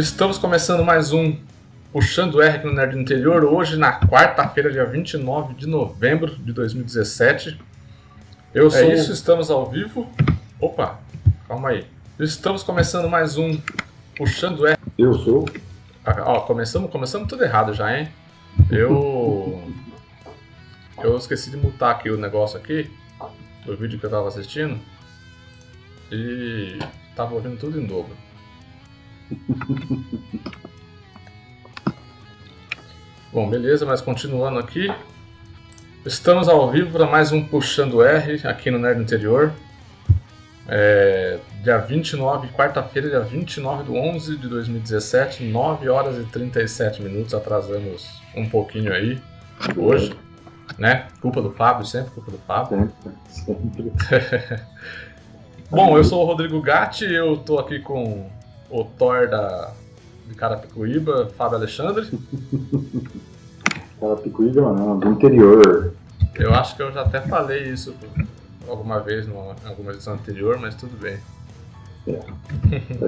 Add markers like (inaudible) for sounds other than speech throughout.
Estamos começando mais um Puxando R aqui no Nerd Interior, hoje na quarta-feira, dia 29 de novembro de 2017. Eu é sou... É isso, estamos ao vivo. Opa, calma aí. Estamos começando mais um Puxando R. Eu sou. Ah, ó, começamos, começamos tudo errado já, hein? Eu. Eu esqueci de mutar aqui o negócio aqui, do vídeo que eu tava assistindo. E tava ouvindo tudo em dobro. (laughs) Bom, beleza, mas continuando aqui. Estamos ao vivo para mais um Puxando R aqui no Nerd Interior. É, dia 29, quarta-feira, dia 29 de 11 de 2017, 9 horas e 37 minutos. Atrasamos um pouquinho aí hoje, né? Culpa do Fábio, sempre culpa do Fábio. Sempre, sempre. (laughs) Bom, eu sou o Rodrigo Gatti, eu tô aqui com o Thor da, de Carapicuíba, Fábio Alexandre. (laughs) Carapicuíba não, do interior. Eu acho que eu já até falei isso alguma vez em alguma edição anterior, mas tudo bem. É.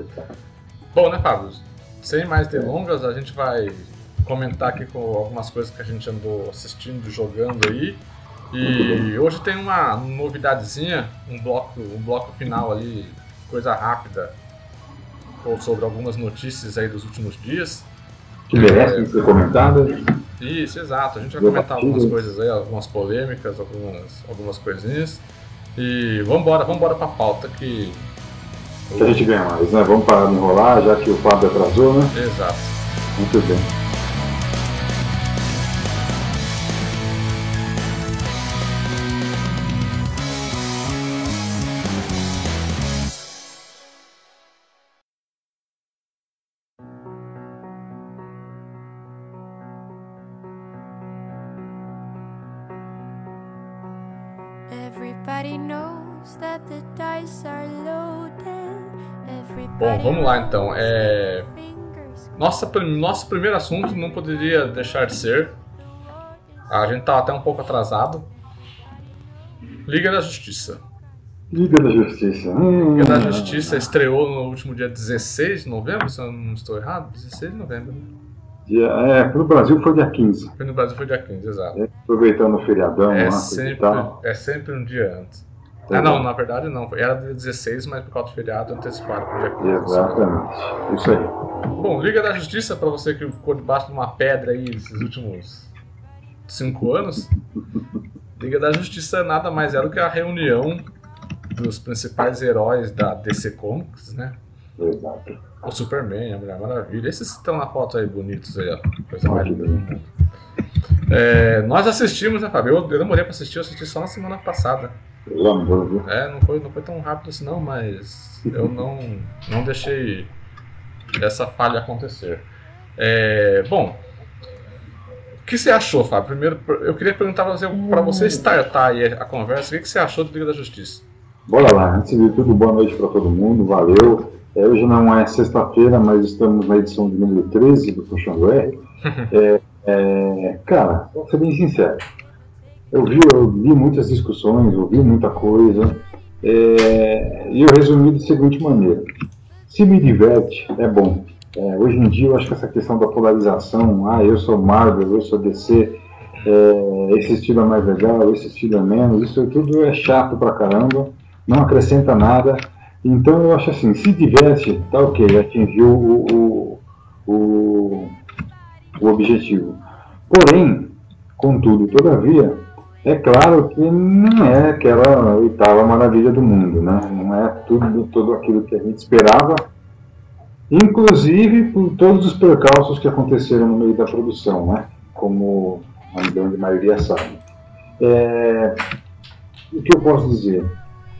(laughs) Bom, né, Fábio? Sem mais delongas, a gente vai comentar aqui com algumas coisas que a gente andou assistindo, jogando aí. E hoje tem uma novidadezinha, um bloco, um bloco final ali, coisa rápida, ou sobre algumas notícias aí dos últimos dias. Que merecem é, ser comentadas. Isso, exato. A gente vai comentar algumas coisas aí, algumas polêmicas, algumas, algumas coisinhas. E vamos embora, vamos embora pra pauta que. Que a gente ganha mais, né? Vamos parar de enrolar, já que o Fábio atrasou, né? Exato. Muito bem. Bom, vamos lá então. É... Nossa, nosso primeiro assunto não poderia deixar de ser. A gente tá até um pouco atrasado. Liga da Justiça. Liga da Justiça. Hum. Liga da Justiça estreou no último dia 16 de novembro, se eu não estou errado. 16 de novembro. Né? Dia, é, no Brasil foi dia 15. Foi no Brasil foi dia 15, exato. É, aproveitando o feriadão é lá, sempre, É sempre um dia antes. Ah, não, na verdade não. Era dia 16, mas por causa do feriado anteciparam para o dia 15. Exatamente. Isso aí. Bom, Liga da Justiça, para você que ficou debaixo de uma pedra aí esses últimos cinco anos, Liga da Justiça nada mais era do que a reunião dos principais heróis da DC Comics, né? Exato. O Superman, a Mulher Maravilha. Esses estão na foto aí bonitos aí, ó. Coisa mais linda do mundo. É, nós assistimos, né, Fábio? Eu demorei para assistir, eu assisti só na semana passada. Pelo amor, viu? É, não foi, não foi tão rápido assim não, mas eu não, não deixei essa falha acontecer. É, bom, o que você achou, Fábio? Primeiro, eu queria perguntar para você, para você startar aí a conversa, o que você achou do Liga da Justiça? Bora lá, antes de tudo, boa noite para todo mundo, valeu. É, hoje não é sexta-feira, mas estamos na edição de número 13 do Puxando R. (laughs) é, é, cara, vou ser bem sincero, eu vi, eu vi muitas discussões, ouvi muita coisa, é, e eu resumi da seguinte maneira: se me diverte, é bom. É, hoje em dia, eu acho que essa questão da polarização, ah, eu sou Marvel, eu sou DC, é, esse estilo é mais legal, esse estilo é menos, isso tudo é chato pra caramba, não acrescenta nada. Então, eu acho assim: se diverte, tá ok, atingiu o, o, o, o objetivo. Porém, contudo, todavia, é claro que não é aquela oitava maravilha do mundo, né? Não é tudo, tudo aquilo que a gente esperava, inclusive por todos os percalços que aconteceram no meio da produção, né? Como a grande maioria sabe. É, o que eu posso dizer?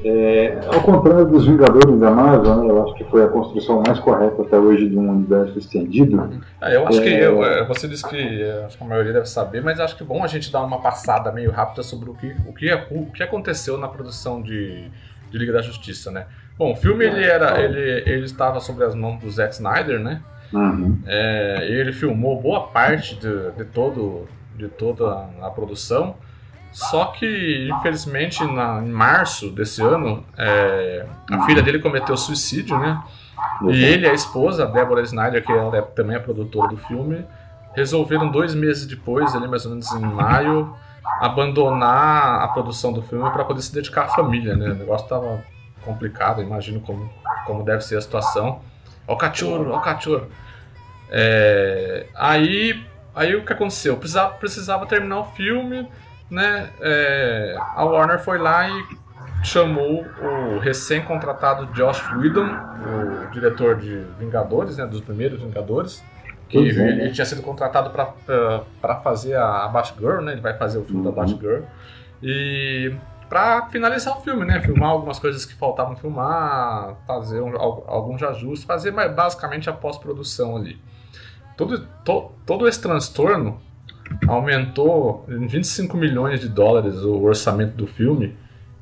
É, ao contrário dos Vingadores da Marvel, né, eu acho que foi a construção mais correta até hoje de um universo estendido. Ah, eu acho é, que eu, é, você disse que acho que a maioria deve saber, mas acho que é bom a gente dar uma passada meio rápida sobre o que, o que, é, o que aconteceu na produção de, de Liga da Justiça, né? Bom, o filme ele era, ele, ele estava sob as mãos do Zack Snyder, né? Uhum. É, ele filmou boa parte de, de todo de toda a produção. Só que, infelizmente, na, em março desse ano, é, a filha dele cometeu suicídio, né? E ele e a esposa, a Deborah Snyder, que ela é, também é produtora do filme, resolveram dois meses depois, ali mais ou menos em maio, abandonar a produção do filme para poder se dedicar à família, né? O negócio estava complicado, imagino como, como deve ser a situação. Ó o cachorro, ó o cachorro. É, aí, aí o que aconteceu? Precisava, precisava terminar o filme, né? É, a Warner foi lá e chamou o recém-contratado Josh Whedon, o diretor de Vingadores, né, dos primeiros Vingadores, que ele, é, né? ele, tinha sido contratado para fazer a, a Batgirl, né? Ele vai fazer o filme uhum. da Batgirl. E para finalizar o filme, né? Filmar algumas coisas que faltavam filmar, fazer um, alguns ajustes, fazer basicamente a pós-produção ali. Todo, to, todo esse transtorno aumentou em 25 milhões de dólares o orçamento do filme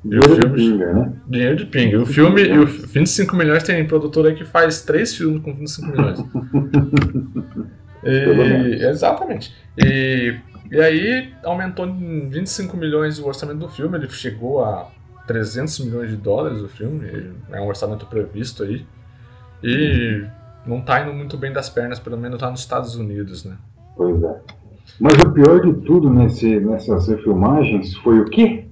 Dinheiro filme, de pinga, né? Dinheiro de pinga. O filme, e o 25 milhões tem produtor aí que faz três filmes com 25 milhões. (laughs) e, exatamente. E, e aí aumentou em 25 milhões o orçamento do filme, ele chegou a 300 milhões de dólares o filme, é um orçamento previsto aí. E não tá indo muito bem das pernas, pelo menos lá nos Estados Unidos, né? Pois é. Mas o pior de tudo nesse, nessas filmagens foi o quê?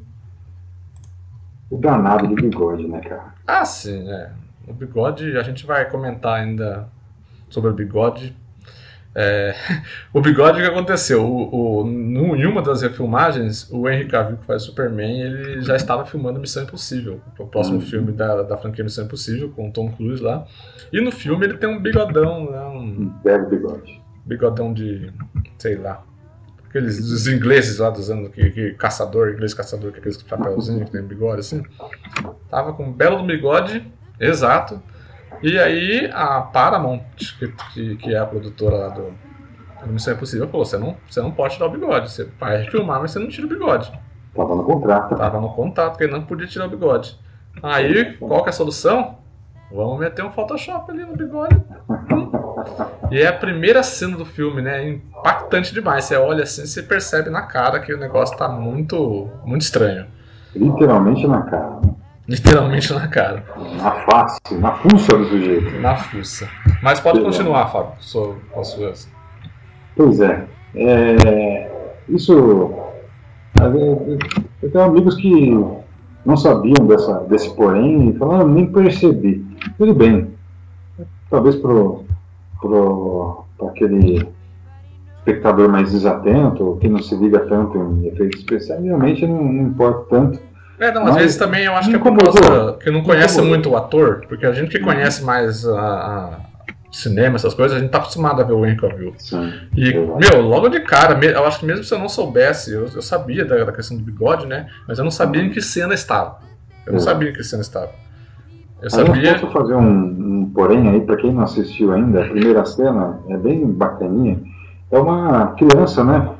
o danado do bigode, né, cara? Ah, sim, é. O bigode, a gente vai comentar ainda sobre o bigode. É, (laughs) o bigode, o que aconteceu? O, o, no, em uma das refilmagens, o Henry Cavill, que faz Superman, ele já estava filmando Missão Impossível, o próximo uhum. filme da, da franquia Missão Impossível, com o Tom Cruise lá. E no filme ele tem um bigodão, né? Um belo bigode. Bigodão de, sei lá, Aqueles dos ingleses lá dos anos que, que caçador, inglês caçador, com aqueles chapéuzinhos que tem bigode assim. Tava com um belo bigode, exato. E aí a Paramount, que, que, que é a produtora lá do, Missão Impossível, falou: você não, você não pode tirar o bigode, você vai filmar, mas você não tira o bigode. Tava no contrato. Tava no contrato, que ele não podia tirar o bigode. Aí, qual que é a solução? Vamos meter um Photoshop ali no bigode. (laughs) E é a primeira cena do filme, né? É impactante demais. Você olha assim, você percebe na cara que o negócio tá muito, muito estranho. Literalmente na cara. Literalmente na cara. Na face, na fuça do sujeito. Na fuça. Mas pode continuar, Fábio, com as suas. Pois é. é isso. Eu tenho amigos que não sabiam dessa, desse porém e falaram, ah, nem percebi. Tudo bem. Talvez pro para aquele espectador mais desatento, que não se liga tanto em efeitos especiais, realmente não, não importa tanto. É, não, às vezes também eu acho que é por causa que não conhece muito o ator, porque a gente que conhece mais a, a cinema, essas coisas, a gente tá acostumado a ver o Henry Cavill. Sim, e, meu, logo de cara, eu acho que mesmo se eu não soubesse, eu, eu sabia da, da, questão do bigode, né? Mas eu não sabia em que cena estava. Eu não sabia em que cena estava. Eu sabia. Eu posso fazer um, um porém aí, para quem não assistiu ainda, a primeira cena é bem bacaninha. É uma criança, né?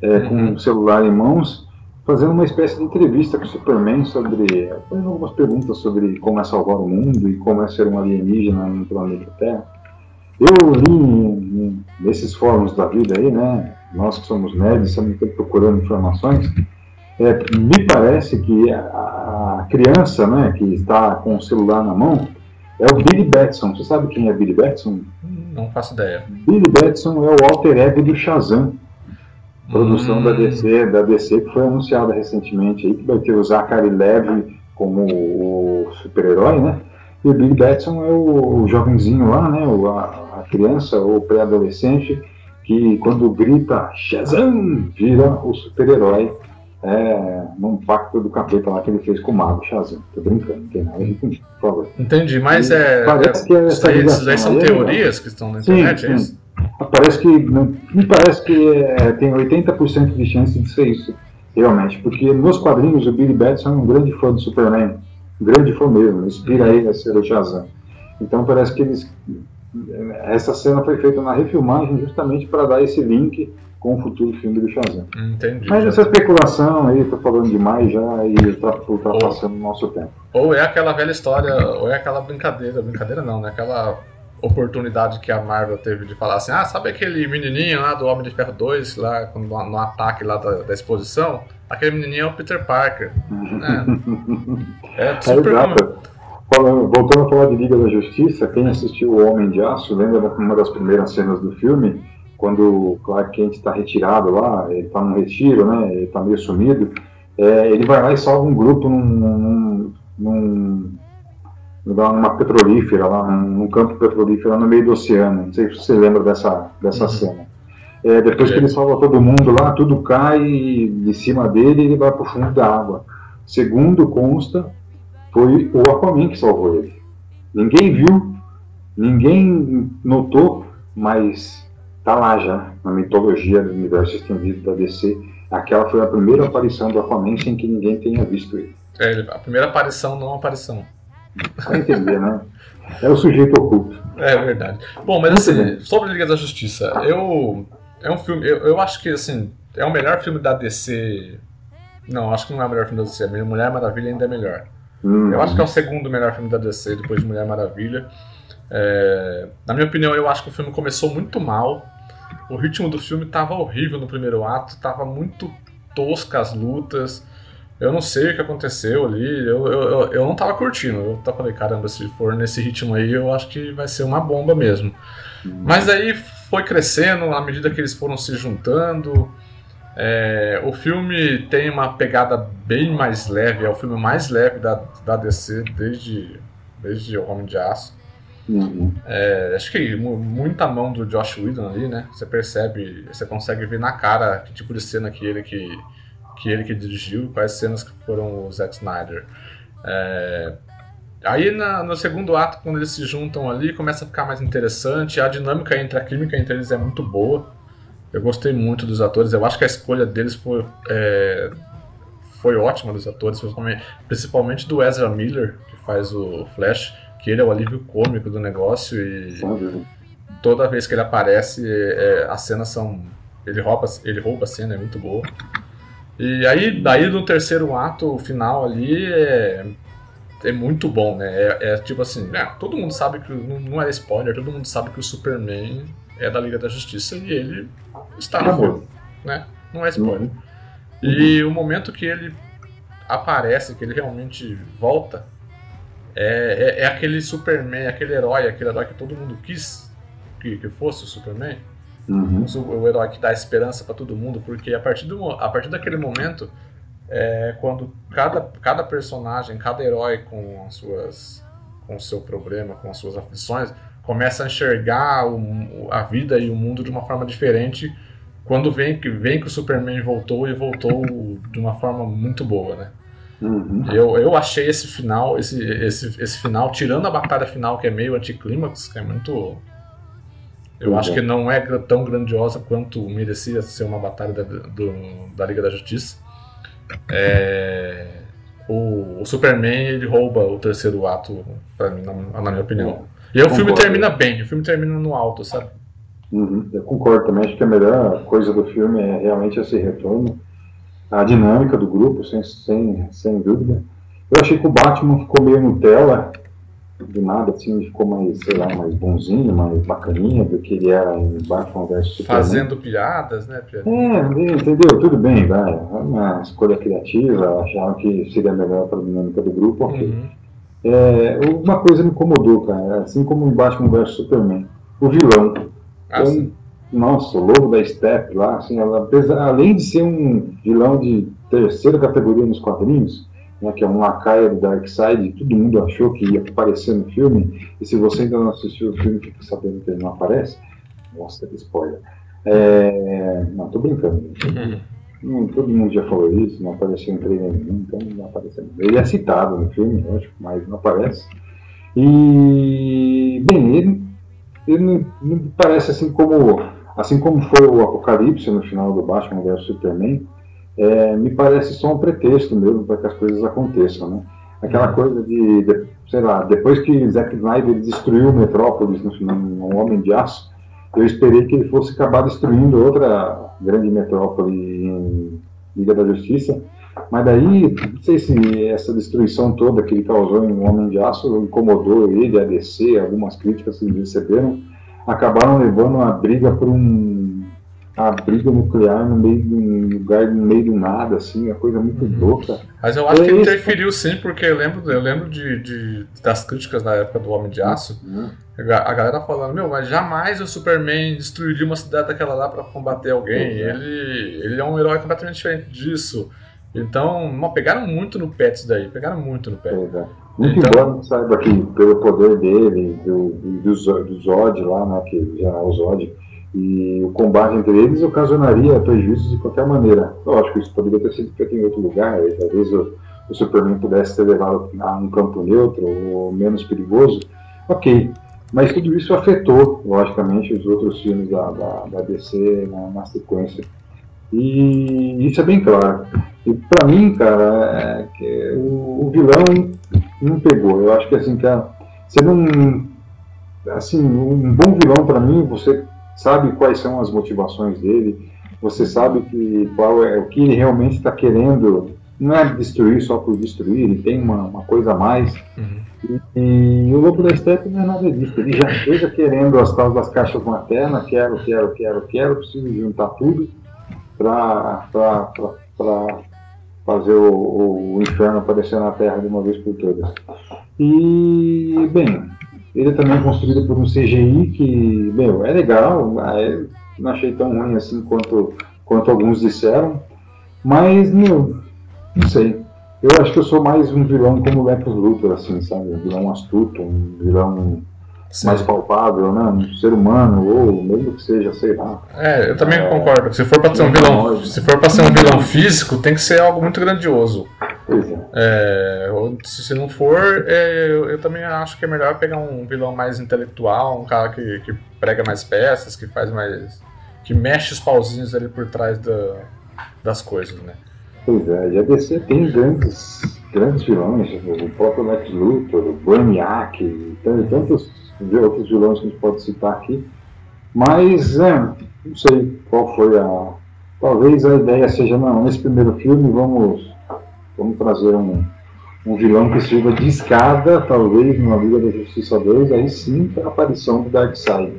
É, com um celular em mãos, fazendo uma espécie de entrevista com o Superman sobre. fazendo algumas perguntas sobre como é salvar o mundo e como é ser um alienígena no planeta Terra. Eu li nesses fóruns da vida aí, né? Nós que somos nerds, estamos procurando informações é, me parece que a, a, criança né, que está com o celular na mão é o Billy Batson. Você sabe quem é Billy Batson? Não faço ideia. Billy Batson é o alter ego do Shazam. Produção hum. da DC, da DC que foi anunciada recentemente aí, que vai ter o Zachary Levy como o super-herói, né? E o Billy Batson é o, o jovenzinho lá, né? O, a, a criança ou pré-adolescente que quando grita Shazam vira o super-herói é, num pacto do capeta lá que ele fez com o Mago Shazam. Tô brincando, não tem nada por favor. Entendi, mas é. Parece que isso aí, isso aí são aí, teorias que estão na internet, sim, é isso? Parece que. Me parece que é, tem 80% de chance de ser isso, realmente. Porque nos quadrinhos o Billy Batson é um grande fã do Superman. Um grande fã mesmo, inspira uhum. ele a ser o Shazam. Então parece que eles. Essa cena foi feita na refilmagem justamente para dar esse link com o futuro filme do Shazam. Entendi. Mas essa especulação aí, tô falando demais já e ultrapassando o nosso tempo. Ou é aquela velha história, ou é aquela brincadeira, brincadeira não, né? Aquela oportunidade que a Marvel teve de falar assim, ah, sabe aquele menininho lá do Homem de Ferro 2, lá no, no ataque lá da, da, exposição? Aquele menininho é o Peter Parker. Uhum. (laughs) é, é super é, falando, voltando a falar de Liga da Justiça, quem assistiu O Homem de Aço, lembra uma das primeiras cenas do filme, quando o Clark Kent está retirado lá, ele está num retiro, né, ele está meio sumido, é, ele vai lá e salva um grupo num, num, num numa petrolífera, lá, num campo petrolífero lá no meio do oceano. Não sei se você lembra dessa, dessa uhum. cena. É, depois que ele salva todo mundo lá, tudo cai de cima dele e ele vai para o fundo da água. Segundo consta, foi o Aquaman que salvou ele. Ninguém viu, ninguém notou, mas tá lá já, na mitologia do universo estendido da DC. Aquela foi a primeira aparição do Aquaman sem que ninguém tenha visto ele. É, a primeira aparição, não aparição. Vai entender, né? É o sujeito oculto. É verdade. Bom, mas assim, sobre Liga da Justiça, eu. É um filme. Eu, eu acho que, assim, é o melhor filme da DC. Não, acho que não é o melhor filme da DC. Mulher Maravilha ainda é melhor. Hum. Eu acho que é o segundo melhor filme da DC depois de Mulher Maravilha. É, na minha opinião, eu acho que o filme começou muito mal. O ritmo do filme estava horrível no primeiro ato, estava muito tosca as lutas. Eu não sei o que aconteceu ali, eu, eu, eu não tava curtindo. Eu tava falei, caramba, se for nesse ritmo aí, eu acho que vai ser uma bomba mesmo. Mas aí foi crescendo à medida que eles foram se juntando. É, o filme tem uma pegada bem mais leve, é o filme mais leve da, da DC desde, desde O Homem de Aço. É, acho que muita mão do Josh Whedon ali, né? Você percebe, você consegue ver na cara que tipo de cena que ele que que ele que dirigiu, quais cenas que foram o Zack Snyder. É... Aí na, no segundo ato, quando eles se juntam ali, começa a ficar mais interessante. A dinâmica entre a química entre eles é muito boa. Eu gostei muito dos atores. Eu acho que a escolha deles foi, é, foi ótima dos atores, principalmente, principalmente do Ezra Miller, que faz o Flash, que ele é o alívio cômico do negócio e toda vez que ele aparece, é, as cenas são ele rouba, ele rouba a cena, é muito boa. E aí, daí no terceiro ato, o final ali é, é muito bom, né? É, é tipo assim, né? todo mundo sabe que, não, não é spoiler, todo mundo sabe que o Superman é da Liga da Justiça e ele está no fogo, né? Não é spoiler. Uhum. E o momento que ele aparece, que ele realmente volta, é, é, é, aquele Superman, aquele herói, aquele herói que todo mundo quis que, que fosse o Superman. Uhum. O herói que dá esperança para todo mundo, porque a partir, do, a partir daquele momento, é quando cada, cada personagem, cada herói com as suas com o seu problema, com as suas aflições, começa a enxergar o, a vida e o mundo de uma forma diferente quando vem que vem que o Superman voltou e voltou de uma forma muito boa, né? Uhum. Eu, eu achei esse final, esse, esse, esse final, tirando a batalha final que é meio anticlímax, que é muito eu acho que não é tão grandiosa quanto merecia ser uma batalha da, do, da Liga da Justiça. É, o, o, Superman ele rouba o terceiro ato, pra mim, na, na minha opinião. E o filme termina bem, o filme termina no alto, sabe? Uhum, eu concordo também, acho que a melhor coisa do filme é realmente esse retorno, a dinâmica do grupo, sem, sem, sem dúvida. Eu achei que o Batman ficou meio Nutella, do nada, assim, ficou mais, sei lá, mais bonzinho, mais bacaninha do que ele era em Batman vs Superman. Fazendo piadas, né? É, entendeu? Tudo bem, vai. É uma escolha criativa, acharam que seria melhor para a dinâmica do grupo, ok. Uhum. É, uma coisa me incomodou, cara, assim como em Batman vs Superman, o vilão. Ah, então, nossa, o lobo da Step lá, assim, ela, além de ser um vilão de terceira categoria nos quadrinhos, né, que é um lacaio do Darkseid, todo mundo achou que ia aparecer no filme, e se você ainda não assistiu o filme, fica sabendo que ele não aparece. Nossa, que spoiler. É... Não, tô brincando. Uhum. (laughs) todo mundo já falou isso, não apareceu em trailer nenhum, então não apareceu. Ele é citado no filme, lógico, mas não aparece. E, bem, ele, ele não, não parece assim como, assim como foi o Apocalipse no final do Batman vs Superman, é, me parece só um pretexto mesmo para que as coisas aconteçam, né? Aquela coisa de, de sei lá, depois que Zack Snyder destruiu Metrópolis no, no Homem de Aço, eu esperei que ele fosse acabar destruindo outra grande metrópole em Liga da Justiça, mas daí, não sei se essa destruição toda que ele causou em Homem de Aço incomodou ele, a DC, algumas críticas que eles receberam, acabaram levando a briga por um a briga nuclear no meio de um lugar, no meio do nada, assim, a coisa muito uhum. louca. Mas eu acho é que interferiu sim, porque eu lembro, eu lembro de, de das críticas na época do Homem de Aço, uhum. a galera falando, meu, mas jamais o Superman destruiria uma cidade daquela lá para combater alguém. Uhum. Ele, ele é um herói completamente diferente disso. Então, pegaram muito no pé disso daí, pegaram muito no pé. É, muito então, embora saiba que pelo poder dele, do, do, do Zod lá, né, que é o Zod, e o combate entre eles ocasionaria prejuízos de qualquer maneira. Lógico, isso poderia ter sido feito em outro lugar, e talvez o, o Superman pudesse ter levado a um campo neutro ou menos perigoso. Ok, mas tudo isso afetou, logicamente, os outros filmes da, da, da DC na, na sequência. E isso é bem claro. E para mim, cara, é o, o, vilão não pegou. Eu acho que assim, que você não. Assim, um bom vilão para mim, você sabe quais são as motivações dele, você sabe que qual é o que ele realmente está querendo. Não é destruir só por destruir, ele tem uma, uma coisa a mais. Uhum. E, e, o Lobo da Steppe não é nada disso. Ele já chega querendo as tal das caixas maternas, quero, quero, quero, quero, preciso juntar tudo para fazer o, o, inferno aparecer na Terra de uma vez por todas. E, bem, ele é também construído por um CGI que, meu, é legal, é, não achei tão ruim assim quanto, quanto alguns disseram, mas, meu, não sei. Eu acho que eu sou mais um vilão como o Lex Luthor, assim, sabe? Um vilão astuto, um vilão Sim. mais palpável, né? Um ser humano, ou mesmo que seja, sei lá. É, eu também é, concordo. Se for para ser um vilão, se for para ser um vilão físico, tem que ser algo muito grandioso. Pois é. é se não for, é, eu, eu, também acho que é melhor pegar um vilão mais intelectual, um cara que, que prega mais peças, que faz mais. que mexe os pauzinhos ali por trás da, das coisas, né? Pois é, a DC tem grandes, grandes vilões, o próprio Lex Luthor, o Brainiac, tantos outros vilões que a gente pode citar aqui. Mas, é, não sei qual foi a. Talvez a ideia seja, não, nesse primeiro filme vamos, vamos trazer um, um vilão que sirva de escada, talvez, numa Liga da Justiça 2, aí sim a aparição do Darkseid.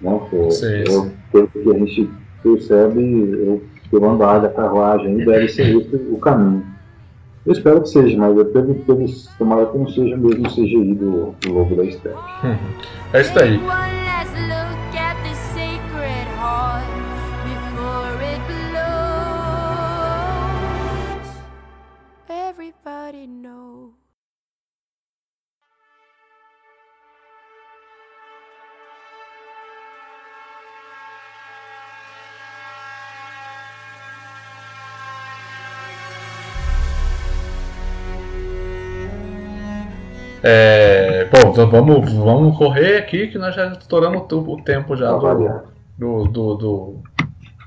Né? sim, pelo que a gente percebe, eu, pelo andar da carruagem, deve ser esse o caminho. Eu espero que seja, mas eu pelo, pelo, tomara que não seja mesmo o CGI do, do Lobo da Steppe. (laughs) é isso aí. É, bom, então vamos, vamos correr aqui que nós já estouramos o tempo já do, do, do, do,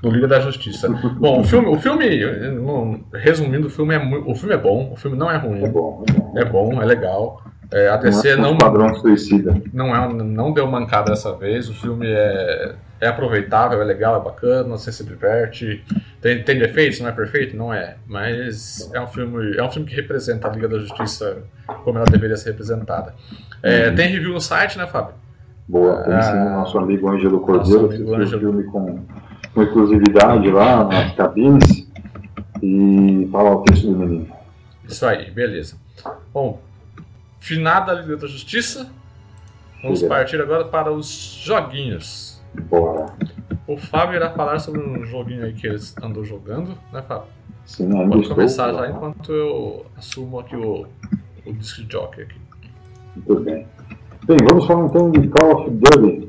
do Liga da Justiça. Bom, o filme, o filme resumindo, o filme, é, o filme é bom, o filme não é ruim. É bom, é bom, é, é legal. É, a DC não, é não, padrão suicida. Não, é, não deu mancada dessa vez. O filme é, é aproveitável, é legal, é bacana, você se diverte. Tem, tem defeitos, não é perfeito? Não é. Mas é um filme, é um filme que representa a Liga da Justiça como ela deveria ser representada. É, uhum. Tem review no site, né, Fábio? Boa, tem sim, ah, nosso amigo Ângelo Cordeiro, fez o filme com, com exclusividade lá nas cabines e fala o texto do menino. Isso aí, beleza. Bom, finada a Liga da Justiça, vamos partir agora para os joguinhos. Bora. O Fábio irá falar sobre um joguinho aí que ele andou jogando, né, Fábio? Sim, ainda Pode começar já enquanto eu assumo aqui o, o disc jockey aqui. Muito bem. Bem, vamos falar então de Call of Duty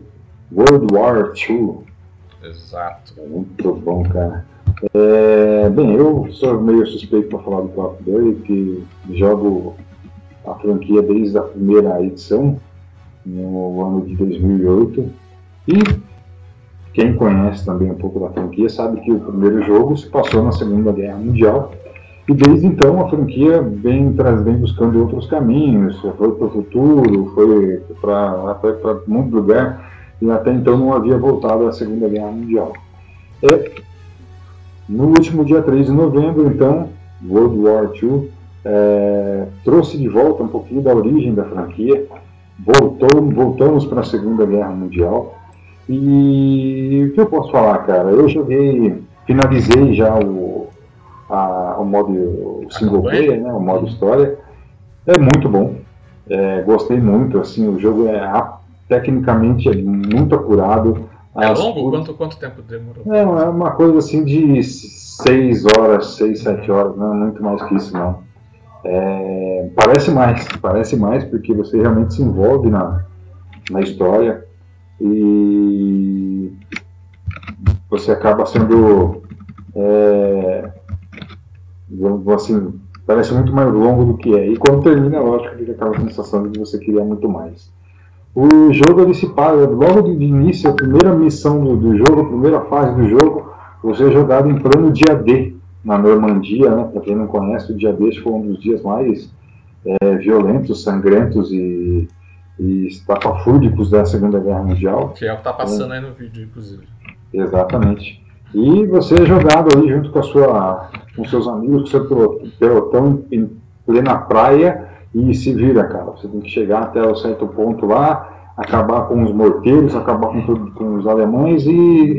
World War II. Exato. É muito bom, cara. É, bem, eu sou meio suspeito para falar do Call of Duty, que jogo a franquia desde a primeira edição, no ano de 2008. E quem conhece também um pouco da franquia sabe que o primeiro jogo se passou na Segunda Guerra Mundial e desde então a franquia vem, vem buscando outros caminhos, foi para o futuro, foi para muito lugar e até então não havia voltado à Segunda Guerra Mundial. No último dia 3 de novembro, então, World War II é, trouxe de volta um pouquinho da origem da franquia, voltou, voltamos para a Segunda Guerra Mundial E o que eu posso falar, cara? Eu joguei, finalizei já o, a, o modo single player, né? O modo história. É muito bom. É, gostei muito, assim, o jogo é tecnicamente é muito apurado. É longo? Quanto, quanto tempo demorou? É, é uma coisa assim de 6 horas, 6, 7 horas, não é muito mais que isso não. É, parece mais, parece mais porque você realmente se envolve na, na história e você acaba sendo é, assim, parece muito mais longo do que é. E quando termina, lógico que aquela sensação de você queria muito mais. O jogo ele se logo de início, a primeira missão do, do jogo, a primeira fase do jogo, você é jogado em plano dia D, na Normandia, né? Para quem não conhece, o dia D foi um dos dias mais é, violentos, sangrentos e, e estapafúrdicos da Segunda Guerra Mundial. Que é o que está passando é. aí no vídeo, inclusive. Exatamente. E você é jogado ali junto com, a sua, com seus amigos, com seu pelotão em plena praia e se vira, cara. Você tem que chegar até um certo ponto lá, acabar com os morteiros, acabar com, tudo, com os alemães e,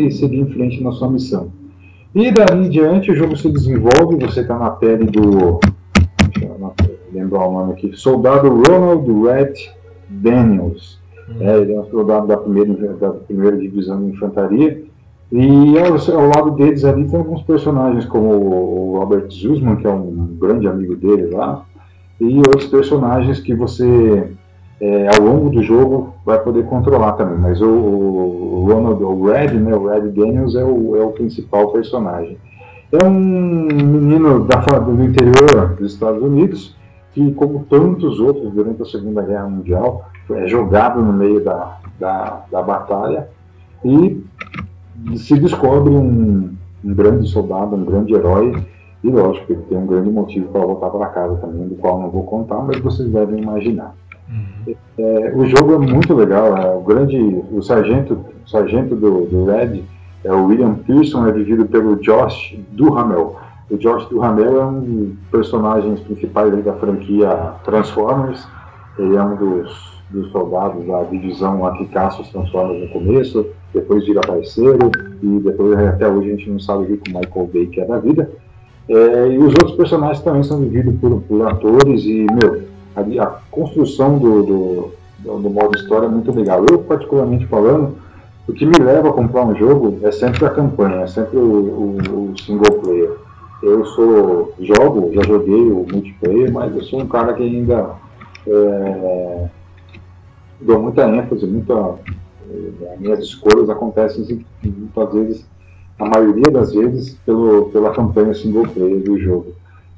e, seguir em frente na sua missão. E daí em diante o jogo se desenvolve, você está na pele do. Deixa eu lembrar o nome aqui. Soldado Ronald Red Daniels. Hum. É, ele é um soldado da primeira, da primeira divisão de infantaria. E ao, ao, lado deles ali tem alguns personagens como o Robert Zuzman, que é um grande amigo dele lá, e outros personagens que você, é, ao longo do jogo, vai poder controlar também. Mas o, o Ronald, o Red, né, o Red Daniels é o, é o principal personagem. É um menino da, do interior dos Estados Unidos que, como tantos outros durante a Segunda Guerra Mundial, é jogado no meio da, da, da batalha e se descobre um, um grande soldado, um grande herói e lógico, ele tem um grande motivo para voltar para casa também, do qual não vou contar, mas vocês devem imaginar. Uhum. É, o jogo é muito legal. É, o grande, o sargento, o sargento do, do Red é o William Pearson, é vivido pelo Josh Duhamel. O Josh Duhamel é um dos personagens principais da franquia Transformers. Ele é um dos, dos soldados da divisão lá que caça os Transformers no começo, depois vira parceiro e depois até hoje a gente não sabe o que o Michael Bay que é da vida. É, e os outros personagens também são vividos por, por atores e, meu, a, a construção do, do, do, do, modo história é muito legal. Eu, particularmente falando, o que me leva a comprar um jogo é sempre a campanha, é sempre o, o, o single player. Eu sou, jogo, já joguei o multiplayer, mas eu sou um cara que ainda é, dou muita ênfase, muita, é, minhas escolhas acontecem muitas vezes a maioria das vezes pelo, pela campanha single player do jogo.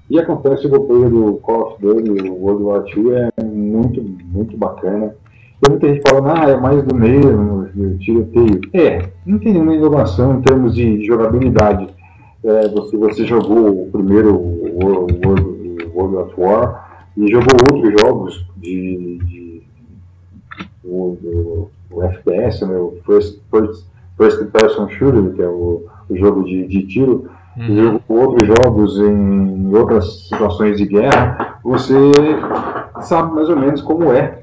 E a campanha single player do Call of Duty, o World War II, é muito, muito bacana. Tem muita gente falando, ah, é mais do mesmo, tiroteio. É, não tem nenhuma inovação em termos de jogabilidade. É, você, você jogou o primeiro World, World, World of War e jogou outros jogos de, de o, FPS, né, o First, first First Person Shooter, que é o, o jogo de, de tiro, uhum. jogo com outros jogos em outras situações de guerra, você sabe mais ou menos como é.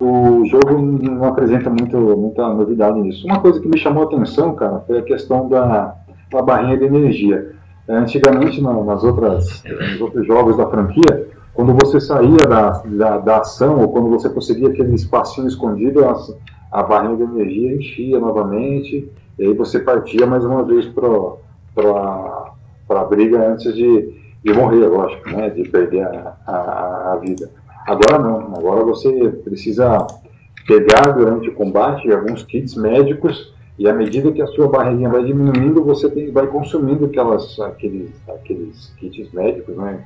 O jogo não apresenta muito, muita novidade nisso. Uma coisa que me chamou a atenção, cara, foi a questão da, da barrinha de energia. Antigamente, nas outras, nos outros jogos da franquia, quando você saía da, da, da, ação ou quando você conseguia aquele espacinho escondido, a, a barrinha de energia enchia novamente e aí você partia mais uma vez para a briga antes de, de morrer, lógico, né, de perder a, a, a vida. Agora não, agora você precisa pegar durante o combate alguns kits médicos e à medida que a sua barriguinha vai diminuindo, você tem, vai consumindo aquelas, aqueles, aqueles kits médicos, né?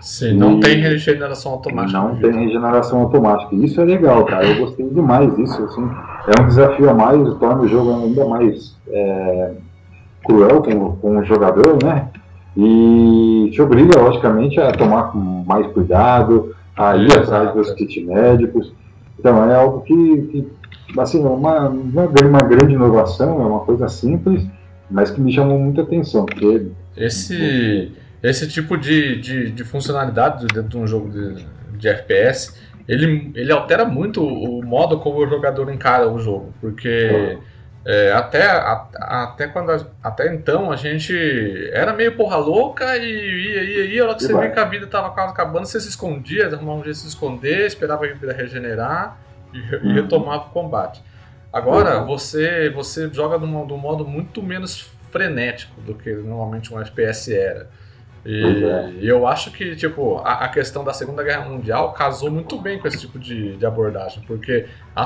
Sim, não tem regeneração automática. Não tem regeneração automática. Isso é legal, cara. Eu gostei demais disso. Assim, é um desafio a mais, torna o jogo ainda mais é, cruel com, com o jogador, né? E te obriga, logicamente, a tomar mais cuidado, a ir atrás dos kits médicos. Então, é algo que, que assim, é uma, uma grande inovação, é uma coisa simples, mas que me chamou muita atenção. Porque, esse, esse tipo de, de, de funcionalidade dentro de um jogo de, de FPS, ele, ele altera muito o modo como o jogador encara o jogo, porque É, até, a, até, quando a, até então a gente era meio porra louca e ia, ia, ia. A hora que você via que a vida tava quase acabando, você se escondia, arrumava um jeito de se esconder, esperava a vida regenerar e, e uhum. retomava o combate. Agora, uhum. você, você joga de um, modo muito menos frenético do que normalmente um FPS era. E é. eu acho que, tipo, a, a, questão da Segunda Guerra Mundial casou muito bem com esse tipo de, de abordagem, porque a,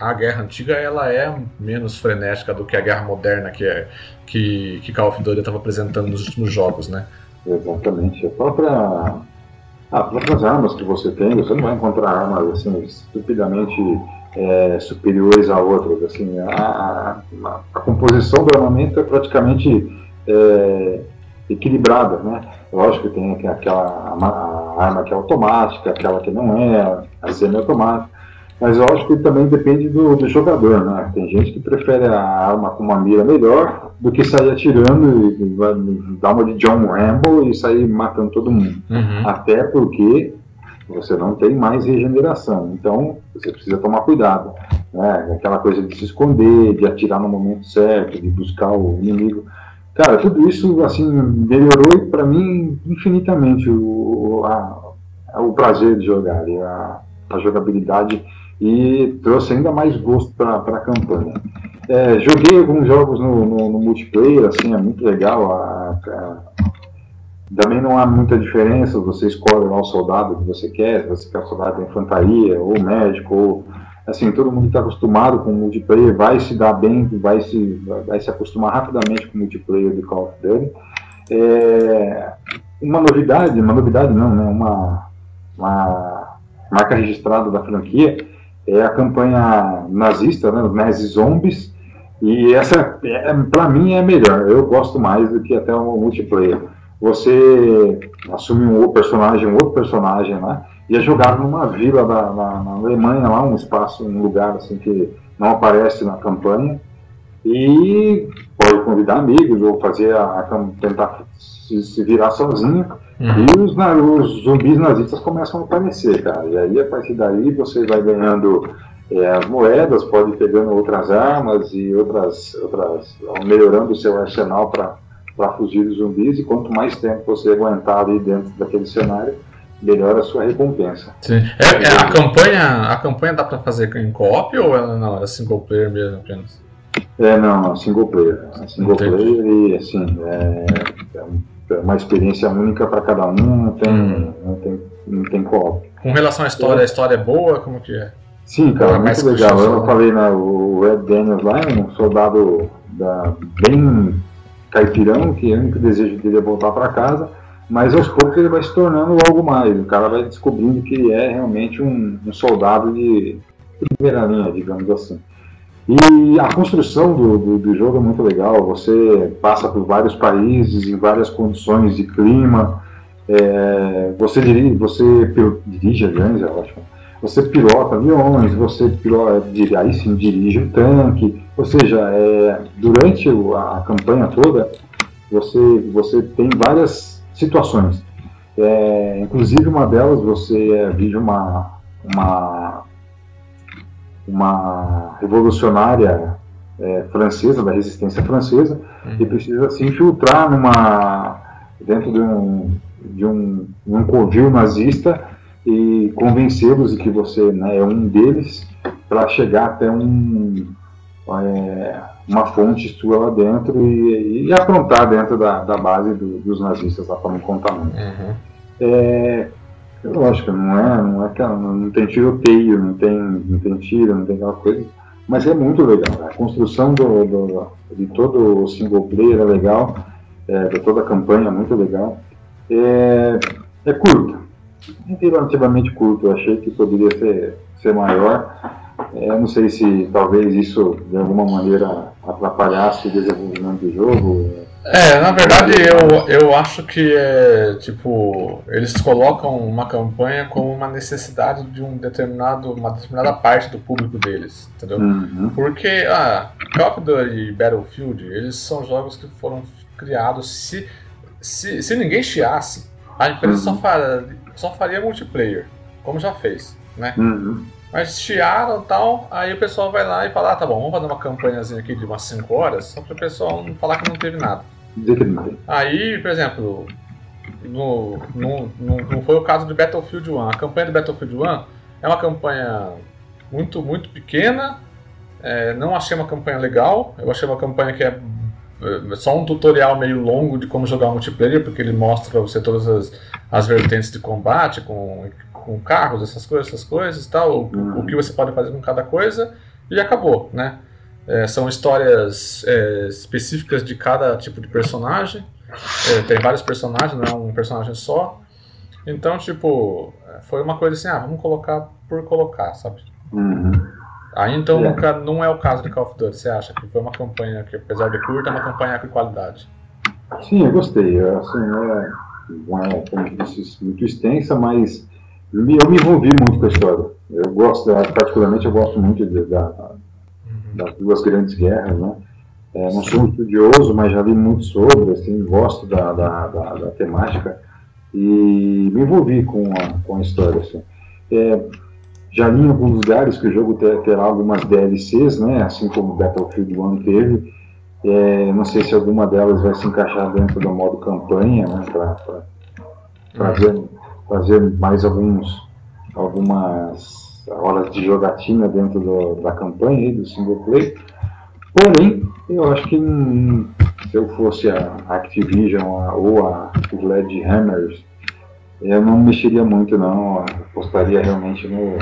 a, Guerra Antiga, ela é menos frenética do que a Guerra Moderna que, é, que, que Call of Duty estava apresentando nos últimos jogos, né? Exatamente. A própria... Ah, as próprias armas que você tem, você não vai encontrar armas, assim, estupidamente é, superiores a outras, assim, a, a, a composição do armamento é praticamente... É, equilibrada, né? Lógico que tem aquela a arma que é automática, aquela que não é, a semi-automática, mas lógico que também depende do, do, jogador, né? Tem gente que prefere a arma com uma mira melhor do que sair atirando e, dar uma de John Rambo e sair matando todo mundo. Uhum. Até porque você não tem mais regeneração, então você precisa tomar cuidado. Né? Aquela coisa de se esconder, de atirar no momento certo, de buscar o inimigo. Cara, tudo isso assim melhorou para mim infinitamente o, a, o prazer de jogar, a, a jogabilidade e trouxe ainda mais gosto para a campanha. É, joguei alguns jogos no, no, no, multiplayer, assim, é muito legal. A, a, também não há muita diferença, você escolhe lá o soldado que você quer, se você quer o soldado da infantaria, ou médico, ou assim, todo mundo está acostumado com multiplayer, vai se dar bem, vai se, vai se acostumar rapidamente com o multiplayer de Call of Duty. É, uma novidade, uma novidade não, né, uma, uma marca registrada da franquia é a campanha nazista, né, Nazi Zombies, e essa, é, para mim, é melhor, eu gosto mais do que até o multiplayer. Você assume um personagem, um outro personagem, né, e é jogado numa vila da, na, na, Alemanha, lá, um espaço, um lugar assim que não aparece na campanha. E pode convidar amigos ou fazer a, a tentar se, se, virar sozinho. Uhum. E os, os, zumbis nazistas começam a aparecer, cara. E aí, a partir daí, você vai ganhando é, as moedas, pode ir pegando outras armas e outras, outras melhorando o seu arsenal para fugir dos zumbis. E quanto mais tempo você aguentar ali dentro daquele cenário, melhora a sua recompensa. Sim. É, é, a, campanha, a campanha dá para fazer em co-op ou ela não? É single player mesmo apenas? É, não, single player. É single Entendi. player e assim, é, é uma experiência única para cada um, não tem, hum. não tem, não tem co-op. Com relação à história, a história é boa? Como que é? Sim, cara, é muito legal. Eu falei, né, o Ed Daniels lá é um soldado da, bem caipirão, que o único desejo dele é voltar para casa mas aos poucos ele vai se tornando algo mais. O cara vai descobrindo que ele é realmente um, um soldado de primeira linha, digamos assim. E a construção do, do, do, jogo é muito legal. Você passa por vários países, em várias condições de clima. É, você dirige, você dirige aviões, é ótimo. Você pilota aviões, você pilota, aí sim dirige um tanque. Ou seja, é, durante a campanha toda, você, você tem várias situações. É, inclusive uma delas você é, vive uma, uma, uma revolucionária é, francesa, da resistência francesa, uhum. e precisa se infiltrar numa, dentro de um, de um, um covil nazista e convencê-los de que você né, é um deles para chegar até um, é, uma fonte sua lá dentro e, e aprontar dentro da, da base do, dos nazistas lá para não contar muito. Uhum. É, lógico, não é, não é aquela, não tem tiroteio, não tem, não tem tiro, não tem aquela coisa, mas é muito legal. Né? A construção do, do, de todo o single player é legal, é, de toda a campanha é muito legal. É, é curto, relativamente curto. Eu achei que poderia ser, ser maior. É, eu não sei se talvez isso de alguma maneira atrapalhasse o desenvolvimento do jogo. É, na verdade eu, eu acho que é tipo, eles colocam uma campanha como uma necessidade de um determinado, uma determinada parte do público deles, entendeu? Uhum. Porque ah, Call of Duty e Battlefield, eles são jogos que foram criados se, se, se ninguém chiasse, a empresa uhum. só, faria, só faria multiplayer, como já fez, né? Uhum. Mas chiaram e tal, aí o pessoal vai lá e fala, ah, tá bom, vamos fazer uma campanhazinha aqui de umas 5 horas, só para o pessoal não falar que não teve nada. Aí, por exemplo, no, no, no, não foi o caso de Battlefield 1. A campanha do Battlefield 1 é uma campanha muito, muito pequena. É, não achei uma campanha legal. Eu achei uma campanha que é só um tutorial meio longo de como jogar multiplayer, porque ele mostra pra você todas as, as vertentes de combate, com, com carros, essas coisas, essas coisas tal, o, o que você pode fazer com cada coisa, e acabou, né? É, são histórias é, específicas de cada tipo de personagem. É, tem vários personagens, não é um personagem só. Então, tipo, foi uma coisa assim, ah, vamos colocar por colocar, sabe? Uhum. Aí então é. nunca, não é o caso de Call of Duty, você acha que foi uma campanha que, apesar de curta, é uma campanha com qualidade? Sim, eu gostei. Assim, é, não é, como disse, muito extensa, mas eu me envolvi muito com a história. Eu gosto, particularmente, eu gosto muito de, da, uhum. das duas grandes guerras, né? É, não sou um estudioso, mas já li muito sobre, assim, gosto da, da, da, da temática e me envolvi com a, com a história. Assim. É, já li em alguns lugares que o jogo terá algumas DLCs, né, assim como Battlefield 1 teve. É, não sei se alguma delas vai se encaixar dentro do modo campanha, né, para fazer, fazer mais alguns, algumas horas de jogatina dentro do, da campanha, do single player. Porém, eu acho que hum, se eu fosse a Activision ou a Sledgehammers, eu não mexeria muito não, apostaria realmente no,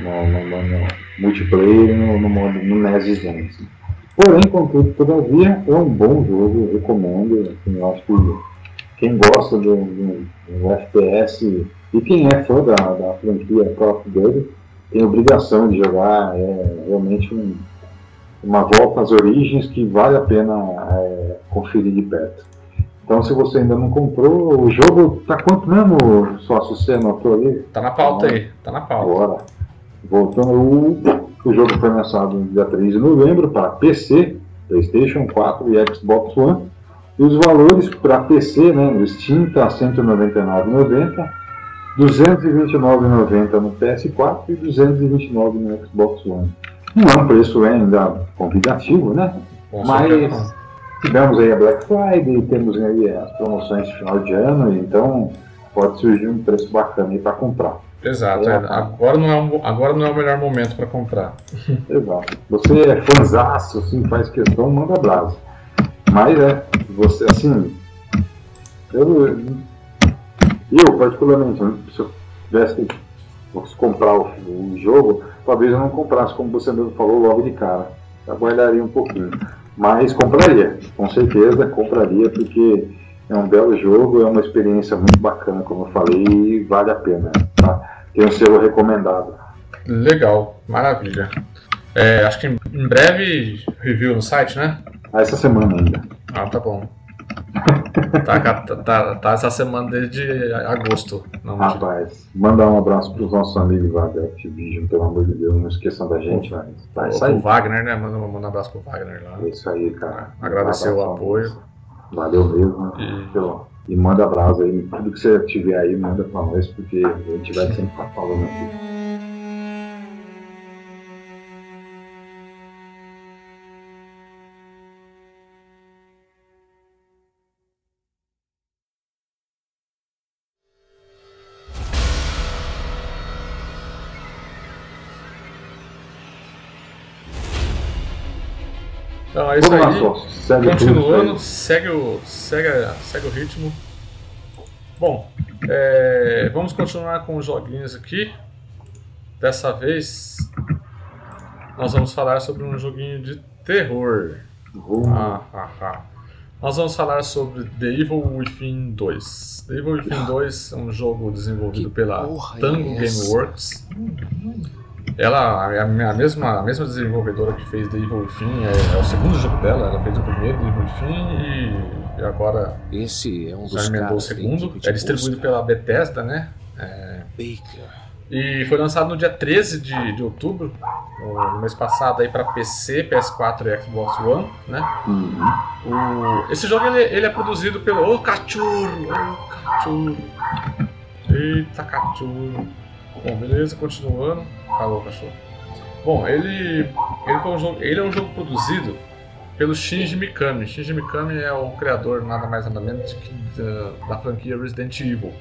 no, no, no multiplayer no, no modo no NES. Assim. Porém, contudo, todavia, é um bom jogo, recomendo. Assim, eu acho que quem gosta do, do, do, FPS e quem é fã da, da franquia Call of Duty tem obrigação de jogar. É realmente um uma volta às origens que vale a pena é, conferir de perto. Então, se você ainda não comprou, o jogo tá quanto mesmo, sócio? Você anotou ali? Tá na pauta então, aí, tá na pauta. Agora, voltando, o, o jogo foi lançado no dia 3 de novembro para PC, PlayStation 4 e Xbox One. E os valores para PC, né, no Steam tá R$ 199,90, R$ 229,90 no PS4 e R$ 229,90 no Xbox One. Não é um preço ainda convidativo, né? Com Mas tivemos aí a Black Friday, temos aí as promoções de final de ano, então pode surgir um preço bacana aí para comprar. Exato, é, agora, não é um, agora não é o melhor momento para comprar. (laughs) Exato. Você é fãzaço, assim, faz questão, manda brasa. Mas é, você, assim, eu, eu particularmente, se eu tivesse fosse comprar o, o jogo, talvez eu não comprasse, como você mesmo falou, logo de cara. Aguardaria um pouquinho. Mas compraria, com certeza compraria, porque é um belo jogo, é uma experiência muito bacana, como eu falei, e vale a pena. Tá? Tem um selo recomendado. Legal, maravilha. É, acho que em breve review no site, né? Ah, essa semana ainda. Ah, tá bom tá, tá, tá, essa semana desde agosto. Não, Rapaz, mandar um abraço para os nossos amigos lá da Activision, pelo amor de Deus, não esqueçam da gente. Mas tá, isso aí. O Wagner, né? Manda, manda um abraço pro Wagner lá. É isso aí, cara. Agradecer o apoio. Valeu mesmo. E... e manda abraço aí. Tudo que você tiver aí, manda para nós, porque a gente vai sempre estar falando aqui. É aí. Segue Continuando, segue o, segue, segue o ritmo. Bom, é, vamos continuar com os joguinhos aqui. Dessa vez nós vamos falar sobre um joguinho de terror. Uhum. Ah, ah, ah. Nós vamos falar sobre The Evil Within 2. The Evil Within 2 é um jogo desenvolvido pela Tango é Gameworks. Ela é a mesma, a mesma desenvolvedora que fez The Evil Within, é, é, o segundo jogo dela, ela fez o primeiro, The Evil Within, e, agora Esse é um já emendou o segundo. É distribuído pela Bethesda, né? É, e foi lançado no dia 13 de, de outubro, no mês passado, aí para PC, PS4 e Xbox One, né? Uhum. O, esse jogo ele, ele é produzido pelo. Ô, oh, cachorro! Ô, oh, cachorro! Eita, cachorro! Bom, beleza, continuando. Alô, cachorro. Bom, ele, ele, foi um jogo, ele é um jogo produzido pelo Shinji Mikami. Shinji Mikami é o criador, nada mais nada menos, que da, da franquia Resident Evil.